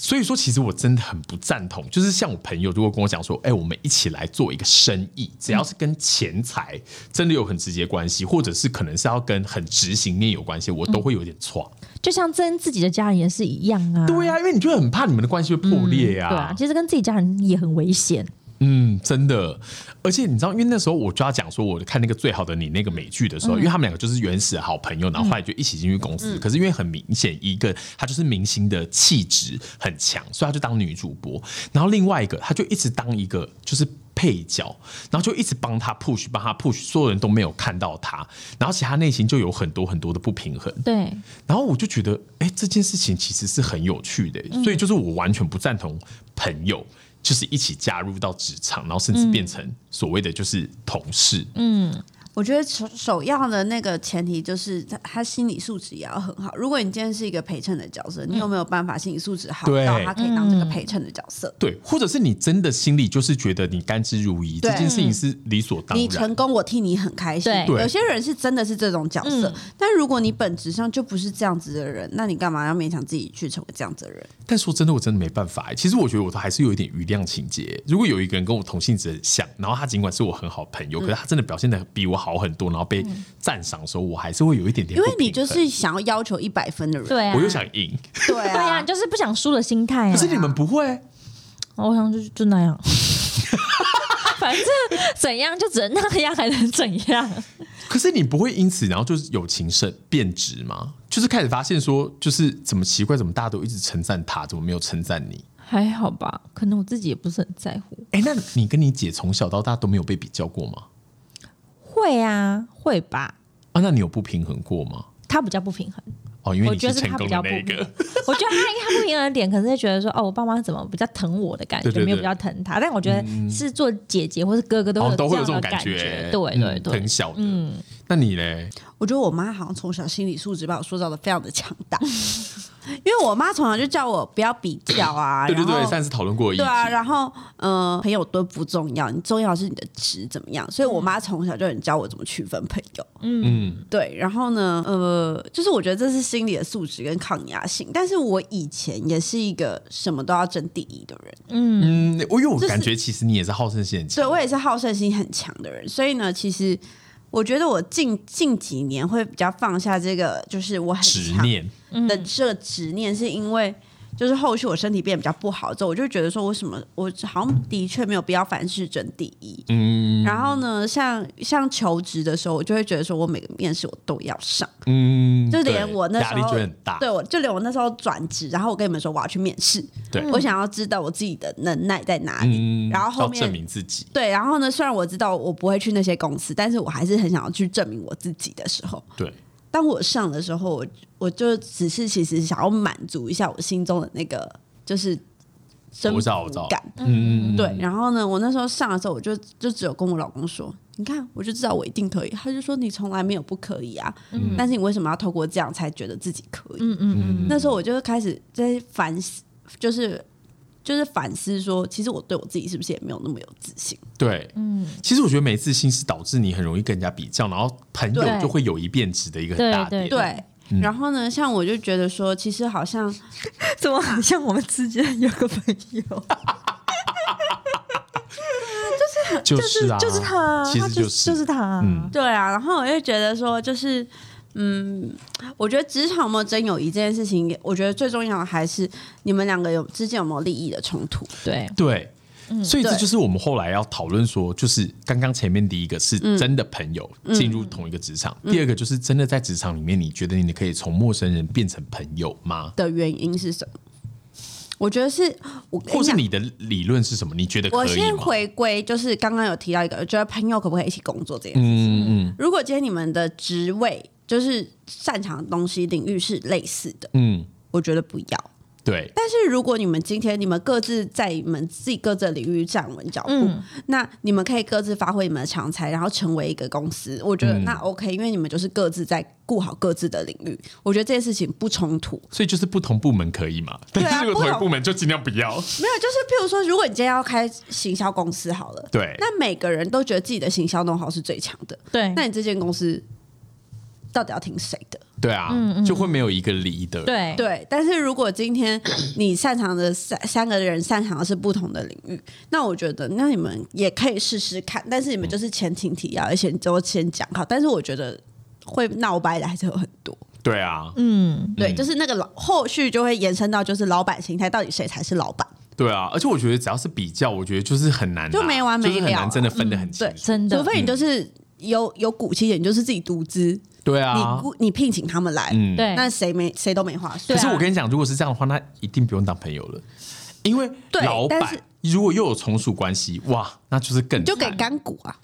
所以说，其实我真的很不赞同。就是像我朋友如果跟我讲说，哎、我们一起来做一个生意，只要是跟钱财真的有很直接关系，或者是可能是要跟很执行面有关系，我都会有点错。就像跟自己的家人也是一样啊。对啊，因为你就很怕你们的关系会破裂啊。对啊，其实跟自己家人也很危险。嗯，真的，而且你知道，因为那时候我就要讲说，我看那个《最好的你》那个美剧的时候，因为他们两个就是原始的好朋友，然后后来就一起进去公司。可是因为很明显，一个她就是明星的气质很强，所以她就当女主播，然后另外一个她就一直当一个就是。配角，然后就一直帮他 push，帮他 push，所有人都没有看到他，然后其实他内心就有很多很多的不平衡。对，然后我就觉得，哎，这件事情其实是很有趣的，所以就是我完全不赞同朋友就是一起加入到职场，然后甚至变成所谓的就是同事。嗯，我觉得首首要的那个前提就是他他心理素质也要很好。如果你今天是一个陪衬的角色，你有没有办法心理素质好对到他可以当这个陪衬的角色？对，或者是你真的心里就是觉得你甘之如饴，这对件事情是理所当然你成。功，我替你很开心。对对有些人是真的是这种角色，嗯但如果你本质上就不是这样子的人，那你干嘛要勉强自己去成为这样子的人？但说真的，我真的没办法欸。其实我觉得我都还是有一点余量情节。如果有一个人跟我同性质很像，然后他尽管是我很好朋友，可是他真的表现的比我好。很多，然后被赞赏的时候，我还是会有一点点因为你就是想要要求一百分的人，对啊，我又想赢，对对啊，啊，就是不想输的心态啊。可是你们不会。我想就就那样，[LAUGHS] 反正怎样就只能那样，还能怎样？可是你不会因此然后就是友情甚变质吗？就是开始发现说，就是怎么奇怪，怎么大家都一直称赞他，怎么没有称赞你？还好吧，可能我自己也不是很在乎。哎、那你跟你姐从小到大都没有被比较过吗？会啊，会吧。啊，那你有不平衡过吗？他比较不平衡，哦，因为你我觉得是成功的他比较不那个平衡。。我觉得他应该他不平衡的点，可能是觉得说，哦，我爸妈怎么比较疼我的感觉，对对对没有比较疼他。但我觉得是做姐姐或是哥哥都会都会有这种感种觉，对对嗯对很，小的。嗯，那你嘞？我觉得我妈好像从小心理素质把我塑造的非常的强大，因为我妈从小就叫我不要比较啊，对对对，上次讨论过的议题。对啊，然后呃，朋友都不重要，你重要的是你的值怎么样。所以我妈从小就很教我怎么区分朋友。嗯，对，然后呢，呃，就是我觉得这是心理的素质跟抗压性。但是我以前也是一个什么都要争第一的人，嗯，我因为我感觉其实你也是好胜心很强。对我也是好胜心很强的人。所以呢，其实我觉得我近近几年会比较放下这个，就是我很强执念，的这个执念，是因为就是后续我身体变得比较不好之后，我就觉得说，为什么我好像的确没有必要凡事争第一。嗯然后呢，像像求职的时候，我就会觉得说我每个面试我都要上，嗯，就连我那时候压力就很大。对我就连我那时候转职，然后我跟你们说我要去面试，对我想要知道我自己的能耐在哪里，嗯，然后后面证明自己。对，然后呢，虽然我知道我不会去那些公司，但是我还是很想要去证明我自己的时候，对，当我上的时候，我我就只是其实想要满足一下我心中的那个就是征服感。嗯，对，然后呢，我那时候上的时候，我就就只有跟我老公说：“你看，我就知道我一定可以。”他就说：“你从来没有不可以啊，但是你为什么要透过这样才觉得自己可以？”嗯嗯嗯，那时候我就开始在反思，就是就是反思说，其实我对我自己是不是也没有那么有自信？对，嗯，其实我觉得没自信是导致你很容易跟人家比较，然后朋友就会有一变质的一个很大点。对对。然后呢，像我就觉得说，其实好像 [LAUGHS] 怎么好像我们之间有个朋友，[LAUGHS] 就是啊，就是他，他其实就是就是他，嗯对啊，然后我就觉得说，就是嗯，我觉得职场有没有真友谊这件事情，我觉得最重要的还是你们两个有之间有没有利益的冲突。对，对。所以这就是我们后来要讨论说，就是刚刚前面第一个是真的朋友进入同一个职场，第二个就是真的在职场里面，你觉得你可以从陌生人变成朋友吗？的原因是什么？我觉得是我，或是你的理论是什么？你觉得我可以吗？先回归，就是刚刚有提到一个，我觉得朋友可不可以一起工作这件事情。嗯嗯如果今天你们的职位就是擅长的东西领域是类似的，嗯，我觉得不要。对，但是如果你们今天你们各自在你们自己各自的领域站稳脚步，嗯那你们可以各自发挥你们的长才，然后成为一个公司。我觉得嗯那 OK，因为你们就是各自在顾好各自的领域，我觉得这件事情不冲突。所以就是不同部门可以嘛？但 [LAUGHS] 是如果同一不同部门就尽量不要。[LAUGHS] 没有，就是譬如说，如果你今天要开行销公司好了，对，那每个人都觉得自己的行销弄好是最强的，对，那你这间公司到底要听谁的？对啊，就会没有一个 leader。对对，但是如果今天你擅长的三三个人擅长的是不同的领域，那我觉得那你们也可以试试看，但是你们就是前情提要，而且都先讲好。但是我觉得会闹掰的还是有很多，对啊，嗯，对，就是那个老后续就会延伸到就是老板心态，到底谁才是老板？对啊，而且我觉得只要是比较，我觉得就是很难啊，就没完没了就是很难真的分得很清对楚。真的除，非你就是有有骨气一点，就是自己独资，对啊。你，雇你聘请他们来，嗯，对，那谁没谁都没话说。可是我跟你讲，如果是这样的话，那一定不用当朋友了，因为对老板如果又有从属关系，哇，那就是更就给干股啊，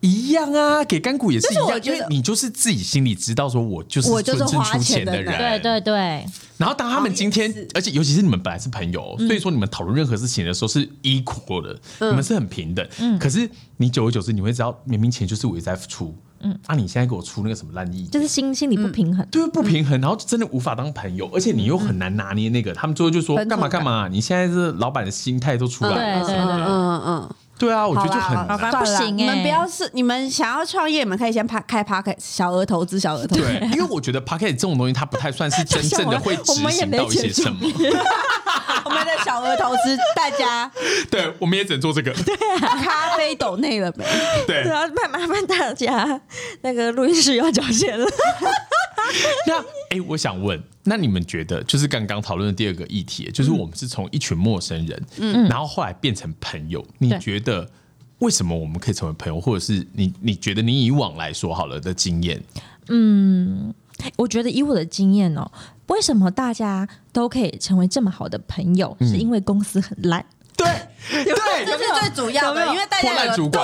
一样啊，给干股也是一样，因为你就是自己心里知道说，我就是我就是纯正花出钱的人。对对对，然后当他们今天而且尤其是你们本来是朋友，嗯。所以说你们讨论任何事情的时候是 equal 的，你们是很平等。可是你久而久之，你会知道，明明钱就是我一直在出，嗯，啊，你现在给我出那个什么烂意见，就是心心里不平衡，对不平衡，然后真的无法当朋友，而且你又很难拿捏那个。他们最后就说干嘛干嘛，你现在是老板的心态都出来了。对对对。嗯嗯嗯。对啊，我觉得就很好啦难。不行欸你们不要是你们想要创业，你们可以先拍开 p a 小额投资，小额投资。对，因为我觉得 p o c k e t 这种东西，它不太算是真正的会执行到一些什么。[LAUGHS] 我们的小额投资，大家对，我们也只能做这个。[LAUGHS] 咖啡抖内了没？对对，啊，麻麻烦大家，那个录音室要缴钱了。[LAUGHS] 那哎、我想问，那你们觉得，就是刚刚讨论的第二个议题，就是我们是从一群陌生人，嗯，然后后来变成朋友，你觉得为什么我们可以成为朋友，或者是你你觉得你以往来说好了的经验，嗯我觉得以我的经验哦，为什么大家都可以成为这么好的朋友，是因为公司很烂。对这对，[LAUGHS] 是最主要的，因为大家共同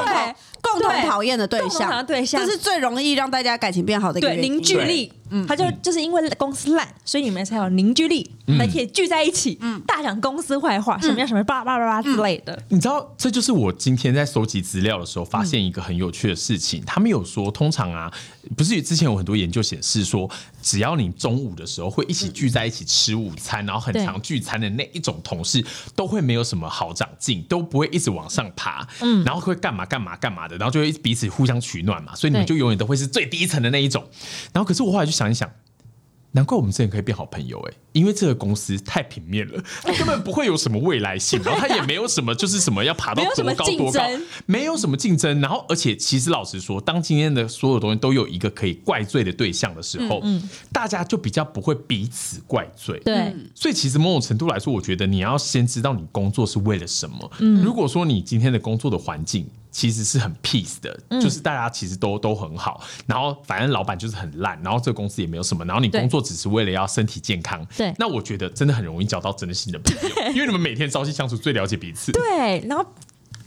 共同讨厌的对象，对象这是最容易让大家感情变好的一个凝聚力，他就就是因为公司烂，所以你们才有凝聚力，才可以聚在一起，大讲公司坏话，什么样什么叭叭叭叭之类的。你知道，这就是我今天在收集资料的时候发现一个很有趣的事情。他们有说，通常啊，不是之前有很多研究显示说，只要你中午的时候会一起聚在一起吃午餐，然后很常聚餐的那一种同事，都会没有什么好长进，都不会一直往上爬，嗯，然后会干嘛干嘛干嘛的，然后就会彼此互相取暖嘛，所以你们就永远都会是最低层的那一种。然后，可是我后来就想一想。难怪我们之前可以变好朋友哎、因为这个公司太平面了，[LAUGHS] 它根本不会有什么未来性，然后它也没有什么就是什么要爬到多高多高，没有什么竞争。然后，而且其实老实说，当今天的所有东西都有一个可以怪罪的对象的时候，大家就比较不会彼此怪罪。对，所以其实某种程度来说，我觉得你要先知道你工作是为了什么。嗯如果说你今天的工作的环境其实是很 peace 的，嗯就是大家其实都都很好，然后反正老板就是很烂，然后这个公司也没有什么，然后你工作只是为了要身体健康，对那我觉得真的很容易交到真的新的朋友，因为你们每天朝夕相处，最了解彼此。对，然后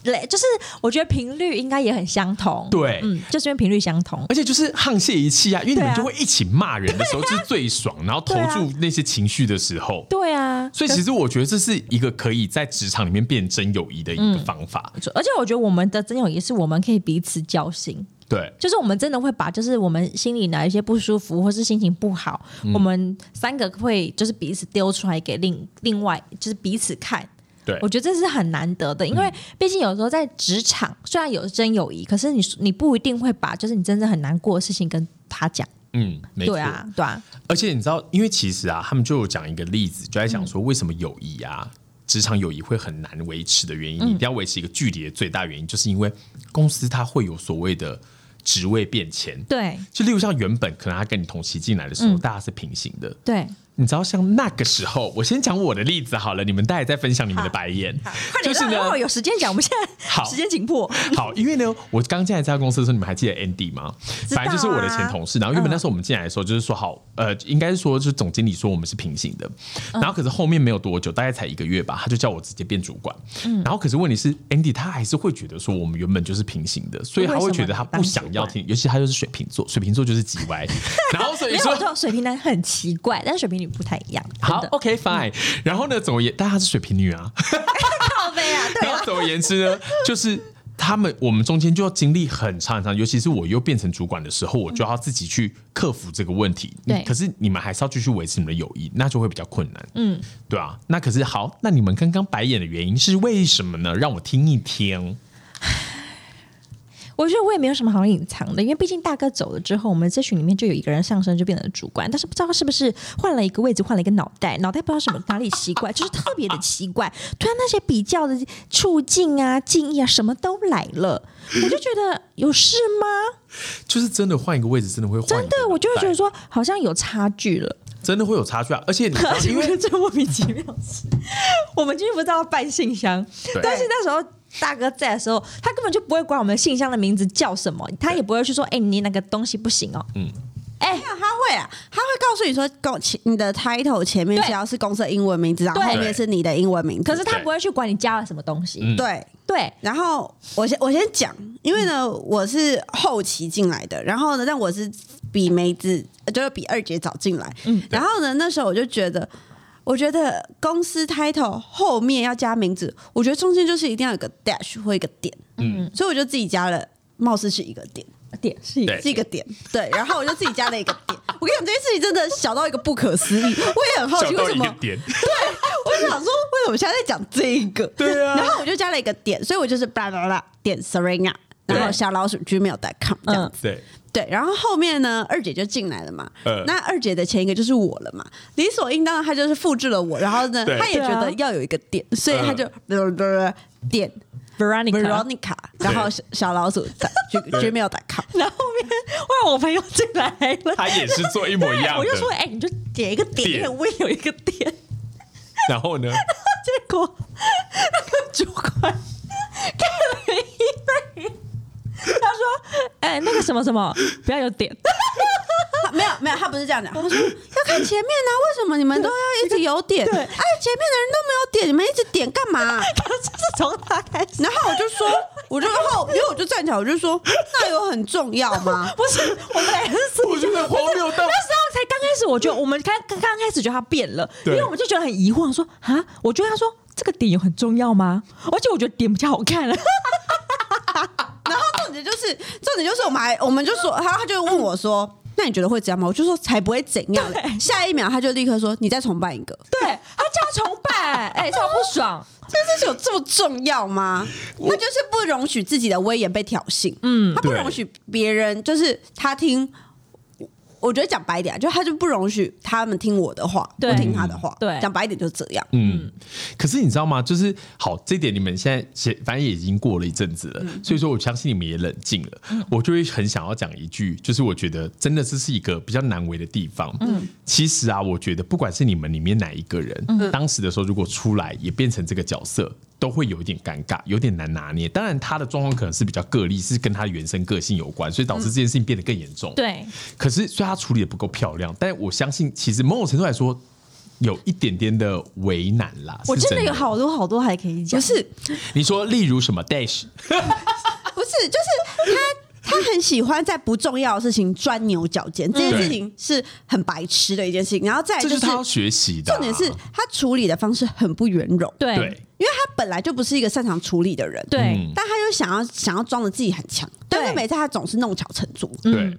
嘞，就是我觉得频率应该也很相同。对嗯，就是因为频率相同。而且就是沆瀣一气啊，因为你们就会一起骂人的时候，是最爽，然后投注那些情绪的时候。对啊，所以其实我觉得这是一个可以在职场里面变真友谊的一个方法。而且我觉得我们的真友谊是我们可以彼此交心，对，就是我们真的会把就是我们心里哪一些不舒服或是心情不好，嗯我们三个会就是彼此丢出来给另另外就是彼此看。对我觉得这是很难得的，因为毕竟有时候在职场虽然有真友谊，可是你你不一定会把就是你真正很难过的事情跟他讲。嗯，没错。对啊，对啊，而且你知道，因为其实啊，他们就有讲一个例子，就在讲说为什么友谊啊。职场友谊会很难维持的原因，你一定要维持一个距离的最大原因，就是因为公司它会有所谓的职位变迁。对就例如像原本可能他跟你同期进来的时候，大家是平行的。对，你知道，像那个时候，我先讲我的例子好了，你们待会再分享你们的白眼。就是呢有时间讲，我们现在好时间紧迫。好，因为呢，我刚进来这家公司的时候，你们还记得 Andy 吗？反正就是我的前同事。然后原本那时候我们进来的时候，就是说好，呃，应该是说，就是总经理说我们是平行的。嗯然后可是后面没有多久，大概才一个月吧，他就叫我直接变主管。嗯然后可是问题是，Andy 他还是会觉得说我们原本就是平行的，所以他会觉得他不想要听，尤其他又是水瓶座，水瓶座就是叽歪。[LAUGHS] 然后所以说水瓶男很奇怪，但是水瓶女不太一样。好，OK fine。然后呢，总而言，但她是水瓶女啊。[LAUGHS] 靠背啊，对然后总而言之呢，就是他们我们中间就要经历很长很长，尤其是我又变成主管的时候，我就要自己去克服这个问题。对可是你们还是要继续维持你们的友谊，那就会比较困难。嗯，对啊。那可是好，那你们刚刚白眼的原因是为什么呢？让我听一听。我觉得我也没有什么好隐藏的，因为毕竟大哥走了之后，我们这群里面就有一个人上升，就变成了主管，但是不知道是不是换了一个位置，换了一个脑袋，脑袋不知道什么哪里奇怪，就是特别的奇怪。突然那些比较的处境啊、敬意啊，什么都来了，我就觉得有事吗？就是真的换一个位置，真的会换真的，我就会觉得说好像有差距了。真的会有差距啊！而且你因为我觉得最莫名其妙，[LAUGHS] 我们今天不是要办信箱，但是那时候大哥在的时候，他根本就不会管我们信箱的名字叫什么，他也不会去说，哎、你那个东西不行哦。嗯。哎、他会啊，他会告诉你说，公前你的 title 前面对是要是公司的英文名字，然后后面是你的英文名字。可是他不会去管你加了什么东西。嗯对，对，然后我先我先讲，因为呢我是后期进来的，然后呢，但我是比梅子，呃就是比二姐早进来，嗯然后呢那时候我就觉得，我觉得公司 title 后面要加名字，我觉得中间就是一定要有个 dash 或一个点，嗯所以我就自己加了，貌似是一个点。点是一是一个点，对，然后我就自己加了一个点。[LAUGHS] 我跟你讲，这件事情真的小到一个不可思议，我也很好奇为什么小到一个。点，我就想说，为什么现在在讲这一个？对啊然后我就加了一个点，所以我就是巴拉巴拉点 Serena，然后小老鼠 gmail.com 这样子。对，对，然后后面呢，二姐就进来了嘛。呃那二姐的前一个就是我了嘛，理所应当的，她就是复制了我，然后呢，她也觉得要有一个点，所以她就点 Veronica，Veronica，然后小小老鼠在 [LAUGHS] gmail.com。然后后面后来我朋友进来了，他也是做一模一样的。我就说，哎、你就点一个点，点因为我也有一个点。然后呢？结果那个主管看了一眼，他说：“哎、那个什么什么，不要有点。他 [LAUGHS] 没有没有，他不是这样讲，他说要看前面啊，为什么你们都要一直有点？对哎，前面的人都没有点，你们一直点干嘛？”这是从他开始，然后我就说，我就然后，因为我就站起来，我就说，那有很重要吗？[LAUGHS] 不是我们两个是我觉得荒谬到那时候才刚开始，我觉得我们刚刚刚开始觉得他变了，因对为我们就觉得很疑惑，说啊，我觉得他说这个点有很重要吗？而且我觉得点比较好看。然后重点就是，重点就是我们还，我们就说，他他就问我说。那你觉得会怎样吗？我就说才不会怎样嘞。下一秒他就立刻说：“你再重办一个。对他叫他重办，[LAUGHS] 哎、超不爽。”这件事情有这么重要吗？他就是不容许自己的威严被挑衅，嗯，他不容许别人，就是他听。我觉得讲白一点啊，就他就不容许他们听我的话，对我听他的话。对讲白一点就是这样。嗯，可是你知道吗？就是好，这点你们现在反正也已经过了一阵子了，所以说我相信你们也冷静了。我就会很想要讲一句，就是我觉得真的这是一个比较难为的地方。嗯，其实啊，我觉得不管是你们里面哪一个人，当时的时候如果出来也变成这个角色。都会有一点尴尬，有点难拿捏。当然，他的状况可能是比较个例，是跟他原生个性有关，所以导致这件事情变得更严重。对，可是，所以他处理的不够漂亮。但我相信，其实某种程度来说，有一点点的为难啦。是我真的有好多好多还可以讲。不是，你说，例如什么 [LAUGHS] dash？不是，就是他，他很喜欢在不重要的事情钻牛角尖，这件事情是很白痴的一件事情。然后再来就是他要学习的啊、重点是他处理的方式很不圆融，对对，因为他本来就不是一个擅长处理的人，对。嗯但他又想要想要装的自己很强，但是每次他总是弄巧成拙，对。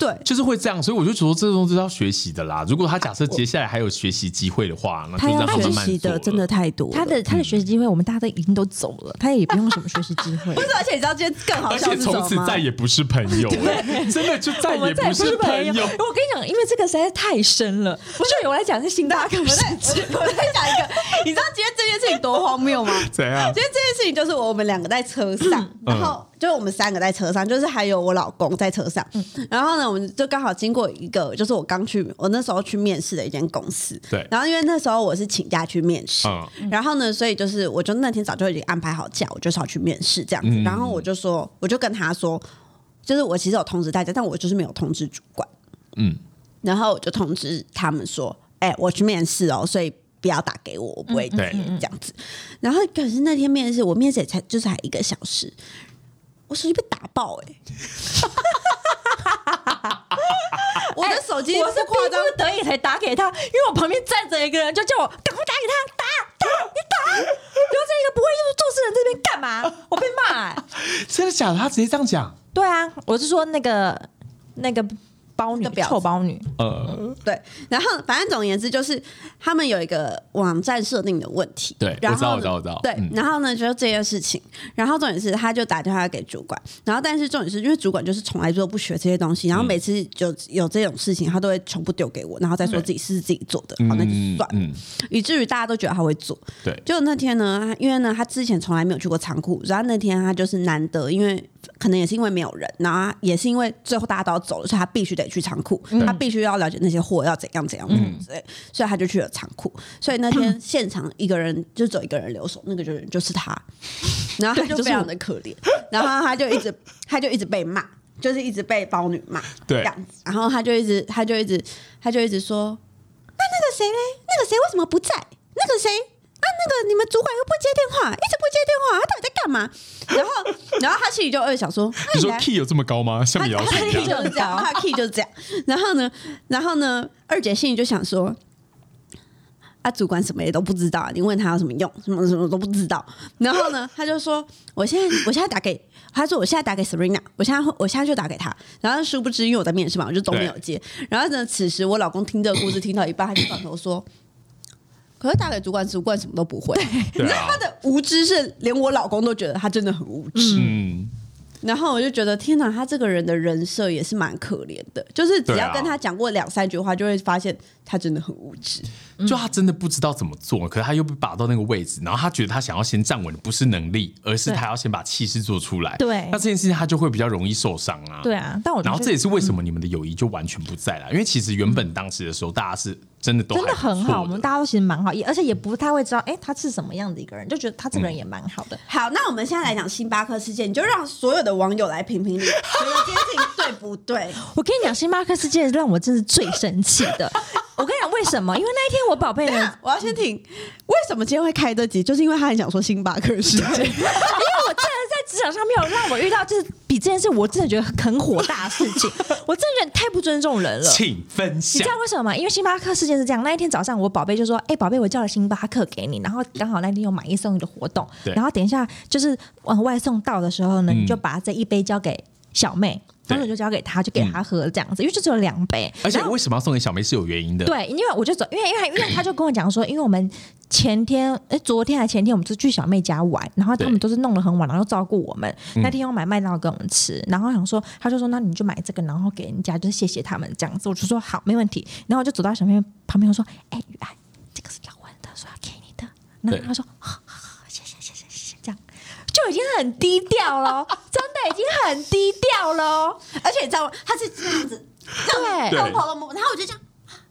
对。就是会这样，所以我就觉得这种是要学习的啦。如果他假设接下来还有学习机会的话，那就让他他要学习的真的太多，他的他的学习机会，我们大家都已经都走了，他也不用什么学习机会 [LAUGHS] 不。是，而且你知道今天更好笑是什么吗？从此再也不是朋友了，真的就再也不是是朋友。我跟你讲，因为这个实在是太深了，不是我来讲是星巴克我在我在讲一个，你知道今天这件事情多荒谬吗？[LAUGHS] 怎样今？天这件事情就是我们两个在车上，然后就是我们三个在车上，就是还有我老公在车上。然后呢，我们就刚好经过一个，就是我刚去，我那时候去面试的一间公司。对然后因为那时候我是请假去面试，嗯然后呢，所以就是我就那天早就已经安排好假，我就是要去面试这样子。然后我就说，我就跟他说，就是我其实有通知大家，但我就是没有通知主管。嗯，然后我就通知他们说，哎、我去面试哦，所以不要打给我，我不会接对这样子。然后可是那天面试，我面试也才就是才一个小时，我手机被打爆哎、[LAUGHS] 我的手机我是是夸张逼不得已才打给他，因为我旁边站着一个人，就叫我赶快打给他，打打你打，留着一个不会做事人这边干嘛？我被骂、欸。[LAUGHS] 真的假的？他直接这样讲？对啊，我是说那个那个包女那个婊臭包女，呃，对，然后反正总而言之，就是他们有一个网站设定的问题。对然后我知道我知道我知道。对，嗯。然后呢，就是这件事情，然后重点是，他就打电话给主管，然后但是重点是因为主管就是从来都不学这些东西，然后每次有有这种事情，他都会全部丢给我，然后再说自己是自己做的，好，那就算。了，嗯，以至于大家都觉得他会做。对，就那天呢，因为呢，他之前从来没有去过仓库，然后那天他就是难得，因为可能也是因为没有人，然后也是因为最后大家都要走了，所以他必须得去仓库，他必须要了解那些货要怎样怎样怎样之类，所以他就去了仓库。所以那天现场一个人就只有一个人留守，那个人就是他，[LAUGHS] 然后他就非常的可怜，然后他就一直 [LAUGHS] 他就一直被骂。就是一直被包女骂，对这样子，然后他就一直，他就一直，他就一直说，那那个谁嘞？那个谁为什么不在？那个谁啊？那个你们主管又不接电话，一直不接电话，他到底在干嘛？然后，然后他心里就二想说，[LAUGHS] 那你说来 key 有这么高吗？像米老他的鼠一 key 样？就是这样，他的 key 就是这样。然后呢，然后呢，二姐心里就想说。啊，主管什么也都不知道，你问他有什么用？什么什么都不知道。然后呢，他就说：“我现在，我现在打给他说，我现在打给 Serena，我现在我现在就打给他。”然后殊不知，因为我在面试嘛，我就都没有接。然后呢，此时我老公听这个故事听到一半，他就转头说：“可是打给主管，主管什么都不会。[LAUGHS] ”你知道他，的无知是连我老公都觉得他真的很无知。嗯，然后我就觉得天哪，他这个人的人设也是蛮可怜的，就是只要跟他讲过两三句话，就会发现他真的很无知。就他真的不知道怎么做，可是他又被拔到那个位置，然后他觉得他想要先站稳的不是能力，而是他要先把气势做出来。对那这件事情他就会比较容易受伤啊。对啊，但我然后这也是为什么你们的友谊就完全不在了，因为其实原本当时的时候，大家是真的都真的很好，我们大家都其实蛮好，也而且也不太会知道，哎，他是什么样的一个人，就觉得他这个人也蛮好的。好，那我们现在来讲星巴克事件，你就让所有的网友来评评理，[LAUGHS] 觉得这件事情对不对？我跟你讲，星巴克事件让我真是最生气的。[LAUGHS] 我跟你讲为什么？因为那一天我宝贝呢，[LAUGHS] 我要先听，为什么今天会开这集？就是因为他很想说星巴克事件。因为我真的在职场上没有让我遇到就是比这件事，我真的觉得很火大的事情。[LAUGHS] 我真的觉得太不尊重人了。请分享你知道为什么吗？因为星巴克事件是这样，那一天早上我宝贝就说：“哎、宝贝，我叫了星巴克给你，然后刚好那天有买一送一的活动，然后等一下就是往外送到的时候呢，嗯你就把这一杯交给小妹，对然后我就交给他，就给他喝这样子，因为就只有两杯，而且然后为什么要送给小梅是有原因的。对，因为我就走，因为因为因为他就跟我讲说，因为我们前天哎昨天还前天我们是去小妹家玩，然后他们都是弄得很晚，然后照顾我们。嗯那天要买麦当劳给我们吃，然后想说他就说那你就买这个，然后给人家就是谢谢他们这样子。我就说好没问题，然后我就走到小妹旁边我说哎雨爱这个是要问的，说要给你的。然后对他说好好好谢谢谢谢谢谢这样。就已经很低调了，[LAUGHS] 真的已经很低调了。而且你知道吗？他是这样子，对对偷跑了摸，然后我就这样，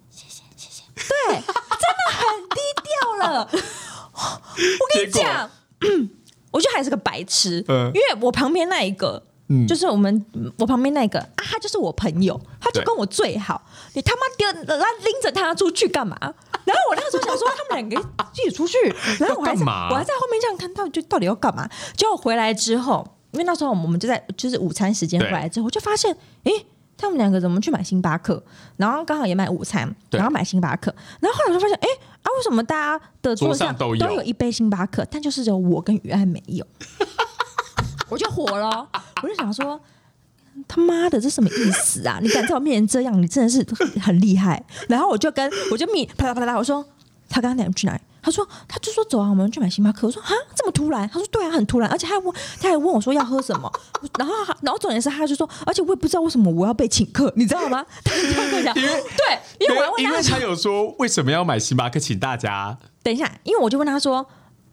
谢谢谢谢对，真的很低调了。[LAUGHS] 我跟你讲，[CLEARS THROAT] 我觉得还是个白痴，嗯因为我旁边那一个。嗯就是我们我旁边那个啊，他就是我朋友，他就跟我最好。你他妈丢拉拎着他出去干嘛？[LAUGHS] 然后我那个时候想说，他们两个一起出去，[LAUGHS] 然后我还在我还在后面这样看到，就到底要干嘛？结果回来之后，因为那时候我们就在就是午餐时间回来之后，我就发现，诶，他们两个怎么去买星巴克？然后刚好也买午餐，然后买星巴克，然后后来我就发现，诶，啊，为什么大家的桌桌上上都有有一杯星巴克，但就是只有我跟于安没有？我就火了，[LAUGHS] 我就想说。他妈的，这什么意思啊？你敢在我面前这样，你真的是很厉害。然后我就跟我就密啪啦啪啦我说他刚刚两去哪里？他说他就说走啊，我们去买星巴克。我说啊，这么突然？他说对啊，很突然，而且他还问他还问我说要喝什么。然后他然后重点是他就说，而且我也不知道为什么我要被请客，你知道吗？他就这样跟我讲，因为对，因为我要问他因为他有说为什么要买星巴克，请大家等一下，因为我就问他说。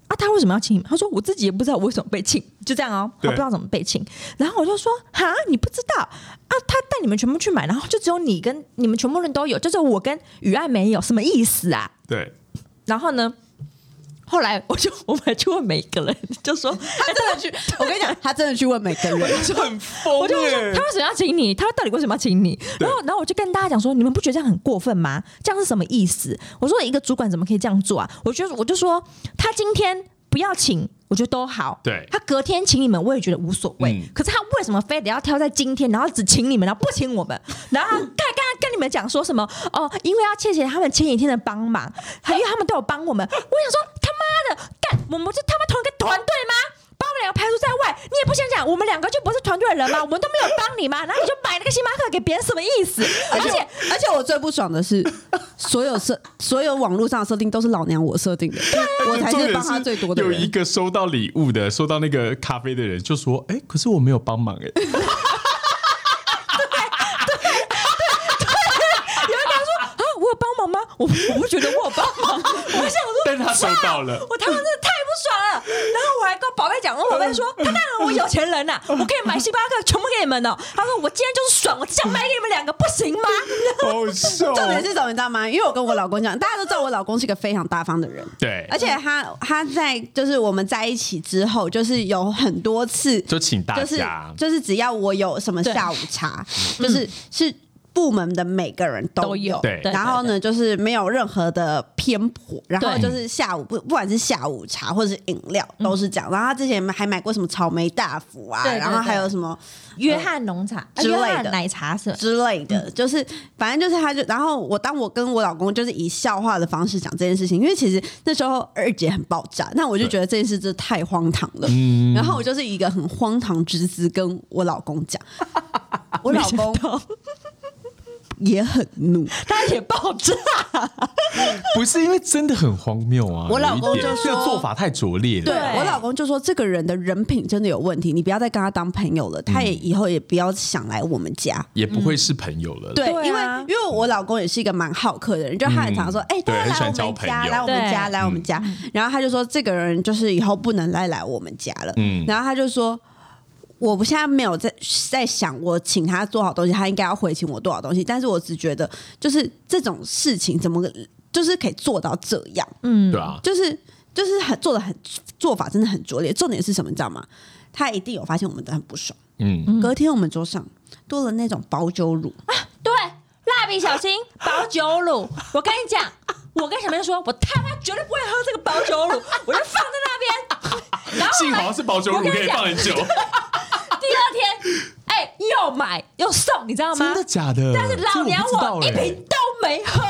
啊，他为什么要请你们？他说我自己也不知道我为什么被请，就这样哦，他不知道怎么被请。然后我就说哈，你不知道啊？他带你们全部去买，然后就只有你跟你们全部人都有，就是我跟雨爱没有，什么意思啊？对然后呢，后来我就我们去问每个人，就说他真的去，[LAUGHS] 我跟你讲，他真的去问每个人，就很疯我就说他为什么要请你？他到底为什么要请你？然后，然后我就跟大家讲说，你们不觉得这样很过分吗？这样是什么意思？我说一个主管怎么可以这样做啊？我觉得我就说他今天不要请。我觉得都好，对他隔天请你们，我也觉得无所谓。嗯可是他为什么非得要挑在今天，然后只请你们，然后不请我们？然后他刚刚跟你们讲说什么？哦，因为要谢谢他们前几天的帮忙，还因为他们都有帮我们。我想说的，干，我们不是他妈同一个团队吗？把我们两个排除在外，你也不想讲，我们两个就不是团队的人吗？我们都没有帮你吗？然后你就买那个星巴克给别人，什么意思？而且而且我最不爽的是，所有设所有网络上的设定都是老娘我设定的，我才是帮他最多的有一。个收到礼物的，收到那个咖啡的人就说：“哎、可是我没有帮忙哎、有人跟他说啊，我有帮忙吗？我我不觉得我有帮忙，[LAUGHS] 我想说，但他收到了我他妈真的太不爽了。然后我还跟我宝贝讲，我宝贝说，他当然我有钱人呐、我可以买星巴克全部给你们哦。他说我今天就是爽，我只想买给你们两个，不行吗？好笑。[LAUGHS] 重点是什么，你知道吗？因为我跟我老公讲，大家都知道我老公是一个非常大方的人，对，而且他他在就是我们在一起之后，就是有很多次就请大就是家，就是只要我有什么下午茶，就是是部门的每个人都都有对然后呢，就是没有任何的偏颇，然后就是下午不不管是下午茶或者是饮料都是这样。然后他之前还买过什么草莓大福啊，对对然后还有什么约翰浓茶、之类的。奶茶是吧之类的，就是反正就是他就，然后我当我跟我老公就是以笑话的方式讲这件事情，因为其实那时候二姐很爆炸，那我就觉得这件事真的太荒唐了，嗯。然后我就是以一个很荒唐之姿跟我老公讲，[LAUGHS] 我老公也很怒。他也爆炸，[LAUGHS] 不是因为真的很荒谬啊！我老公就说做法太拙劣了。对对我老公就说这个人的人品真的有问题，你不要再跟他当朋友了，他也以后也不要想来我们家。也不会是朋友了。对，因为因为我老公也是一个蛮好客的人，就他很常说，哎、大家对很喜欢来我们家，交朋友来我们家，来我们家。然后他就说，这个人就是以后不能再来我们家了。嗯然后他就说。我不现在没有在在想我请他多少东西，他应该要回请我多少东西，但是我只觉得就是这种事情怎么就是可以做到这样，嗯对，啊，就是就是很做的很做法真的很拙劣。重点是什么，你知道吗？他一定有发现我们的很不爽。嗯，隔天我们桌上多了那种保酒乳啊，对，蜡笔小新保酒乳，我跟你讲，我跟小明说，我他妈绝对不会喝这个保酒乳，我就放在那边，然后幸好是保酒乳可以放很久，第二天，哎、又买又送，你知道吗真？的假的？但是老娘我一瓶都没喝，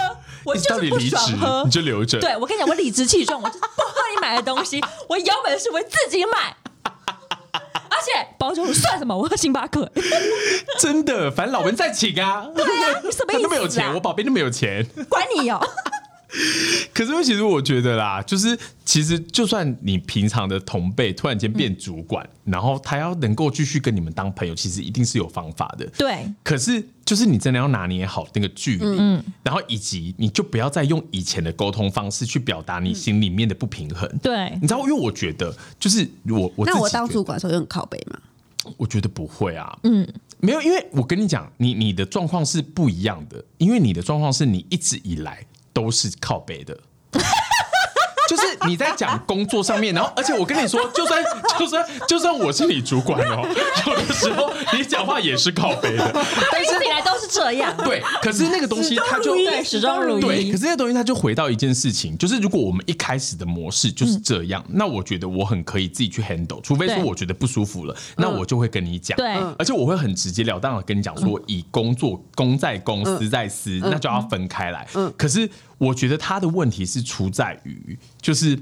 我你就是不爽喝你。就留着。对，我跟你讲，我理直气壮，我就是不喝你买的东西，我有本事我自己买。而且保酒乳算什么？我喝星巴克，[LAUGHS] 真的，反正老文在请啊。对啊你什么 [LAUGHS] 意思啊他都没有钱，我宝贝都没有钱。管你哦。[LAUGHS] 可是其实我觉得啦，就是其实就算你平常的同辈突然间变主管，然后他要能够继续跟你们当朋友，其实一定是有方法的。对，可是就是你真的要拿捏好那个距离，嗯，然后以及你就不要再用以前的沟通方式去表达你心里面的不平衡。对你知道，因为我觉得就是我我那我当主管的时候就很靠背吗？我觉得不会啊，嗯，没有，因为我跟你讲，你你的状况是不一样的，因为你的状况是你一直以来都是靠背的。[LAUGHS] 就是你在讲工作上面，然后而且我跟你说，就算就算就算我是你主管哦，有的时候你讲话也是靠背的，但是是这样。[LAUGHS] 对。可是那个东西它就对始终如一对，可是那个东西它就回到一件事情，就是如果我们一开始的模式就是这样，那我觉得我很可以自己去 handle，除非说我觉得不舒服了，那我就会跟你讲。对而且我会很直截了当的跟你讲说，以工作公在公，私在私，那就要分开来。可是我觉得他的问题是出在于，就是。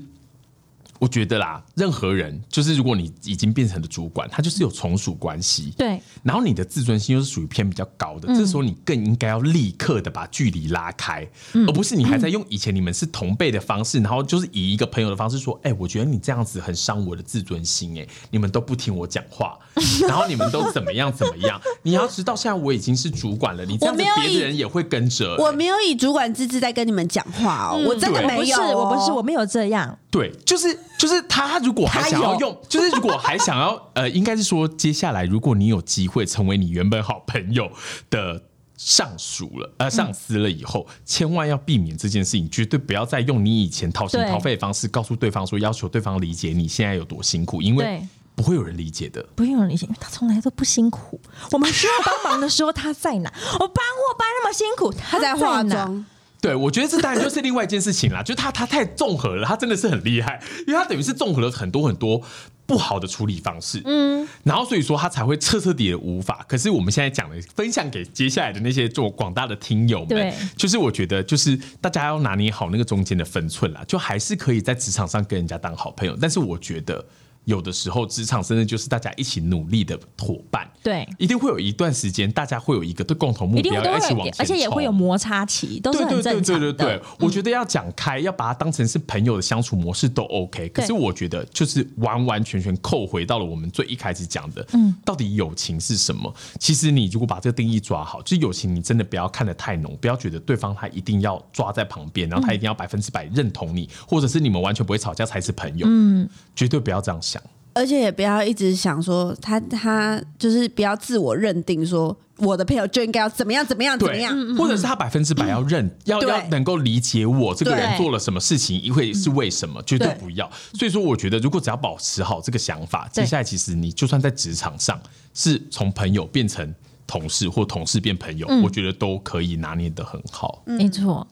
我觉得啦，任何人就是如果你已经变成了主管，他就是有从属关系。对，然后你的自尊心又是属于偏比较高的，这时候你更应该要立刻的把距离拉开，而不是你还在用以前你们是同辈的方式，然后就是以一个朋友的方式说，哎、我觉得你这样子很伤我的自尊心，哎，你们都不听我讲话，[LAUGHS] 然后你们都怎么样怎么样？你要知道，现在我已经是主管了，你这样子我没有以别的人也会跟着、我没有以主管之姿在跟你们讲话哦，我真的对没有、不是，我不是，我哦。没有这样。对，就是就是他，如果还想要用，就是如果还想要，呃，应该是说，接下来如果你有机会成为你原本好朋友的上属了，呃，上司了以后，千万要避免这件事情，绝对不要再用你以前掏心掏肺的方式告诉对方说，要求对方理解你现在有多辛苦，因为不会有人理解的。不会有人理解，因为他从来都不辛苦。我们需要帮忙的时候他在哪？我搬货搬那么辛苦，他他在化。妆，对，我觉得这当然就是另外一件事情啦，就是他他太综合了，他真的是很厉害，因为他等于是综合了很多很多不好的处理方式，嗯，然后所以说他才会彻彻底底的无法。可是我们现在讲的，分享给接下来的那些做广大的听友们，就是我觉得就是大家要拿捏好那个中间的分寸啦，就还是可以在职场上跟人家当好朋友，但是我觉得。有的时候，职场真的就是大家一起努力的伙伴，对。一定会有一段时间，大家会有一个对共同目标一起往前，而且也会有摩擦期，都是对对对很正常的。对对对，我觉得要讲开，要把它当成是朋友的相处模式都 OK。可是我觉得就是完完全全扣回到了我们最一开始讲的，嗯，到底友情是什么？其实你如果把这个定义抓好，就是友情，你真的不要看得太浓，不要觉得对方他一定要抓在旁边，然后他一定要百分之百认同你，或者是你们完全不会吵架才是朋友，嗯，绝对不要这样想。而且也不要一直想说他他就是不要自我认定说我的朋友就应该要怎么样怎么样怎么对样，，或者是他百分之百要认，要要能够理解我这个人做了什么事情，会是为什么，绝对对不要。所以说，我觉得如果只要保持好这个想法，接下来其实你就算在职场上是从朋友变成同事，或同事变朋友，我觉得都可以拿捏的很好。没错。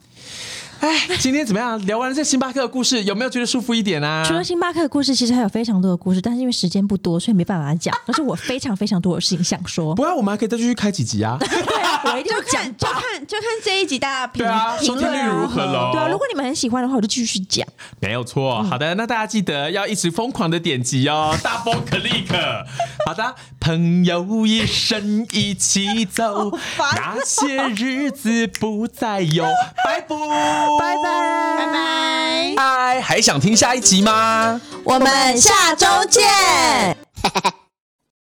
哎，今天怎么样？聊完了这星巴克的故事，有没有觉得舒服一点啊？除了星巴克的故事，其实还有非常多的故事，但是因为时间不多，所以没办法讲。[LAUGHS] 但是我非常非常多的事情想说。不然我们还可以再继续开几集啊。[LAUGHS] 对啊，我一定讲看就。看就看这一集大家评对啊，评收听率论如何喽？对啊，如果你们很喜欢的话，我就继续讲。没有错，好的，那大家记得要一直疯狂的点击哦，大风 click。好的，朋友一生一起走，[LAUGHS] 那些日子不再有，拜拜，拜拜，拜拜。拜，还想听下一集吗？我们下周见。[LAUGHS]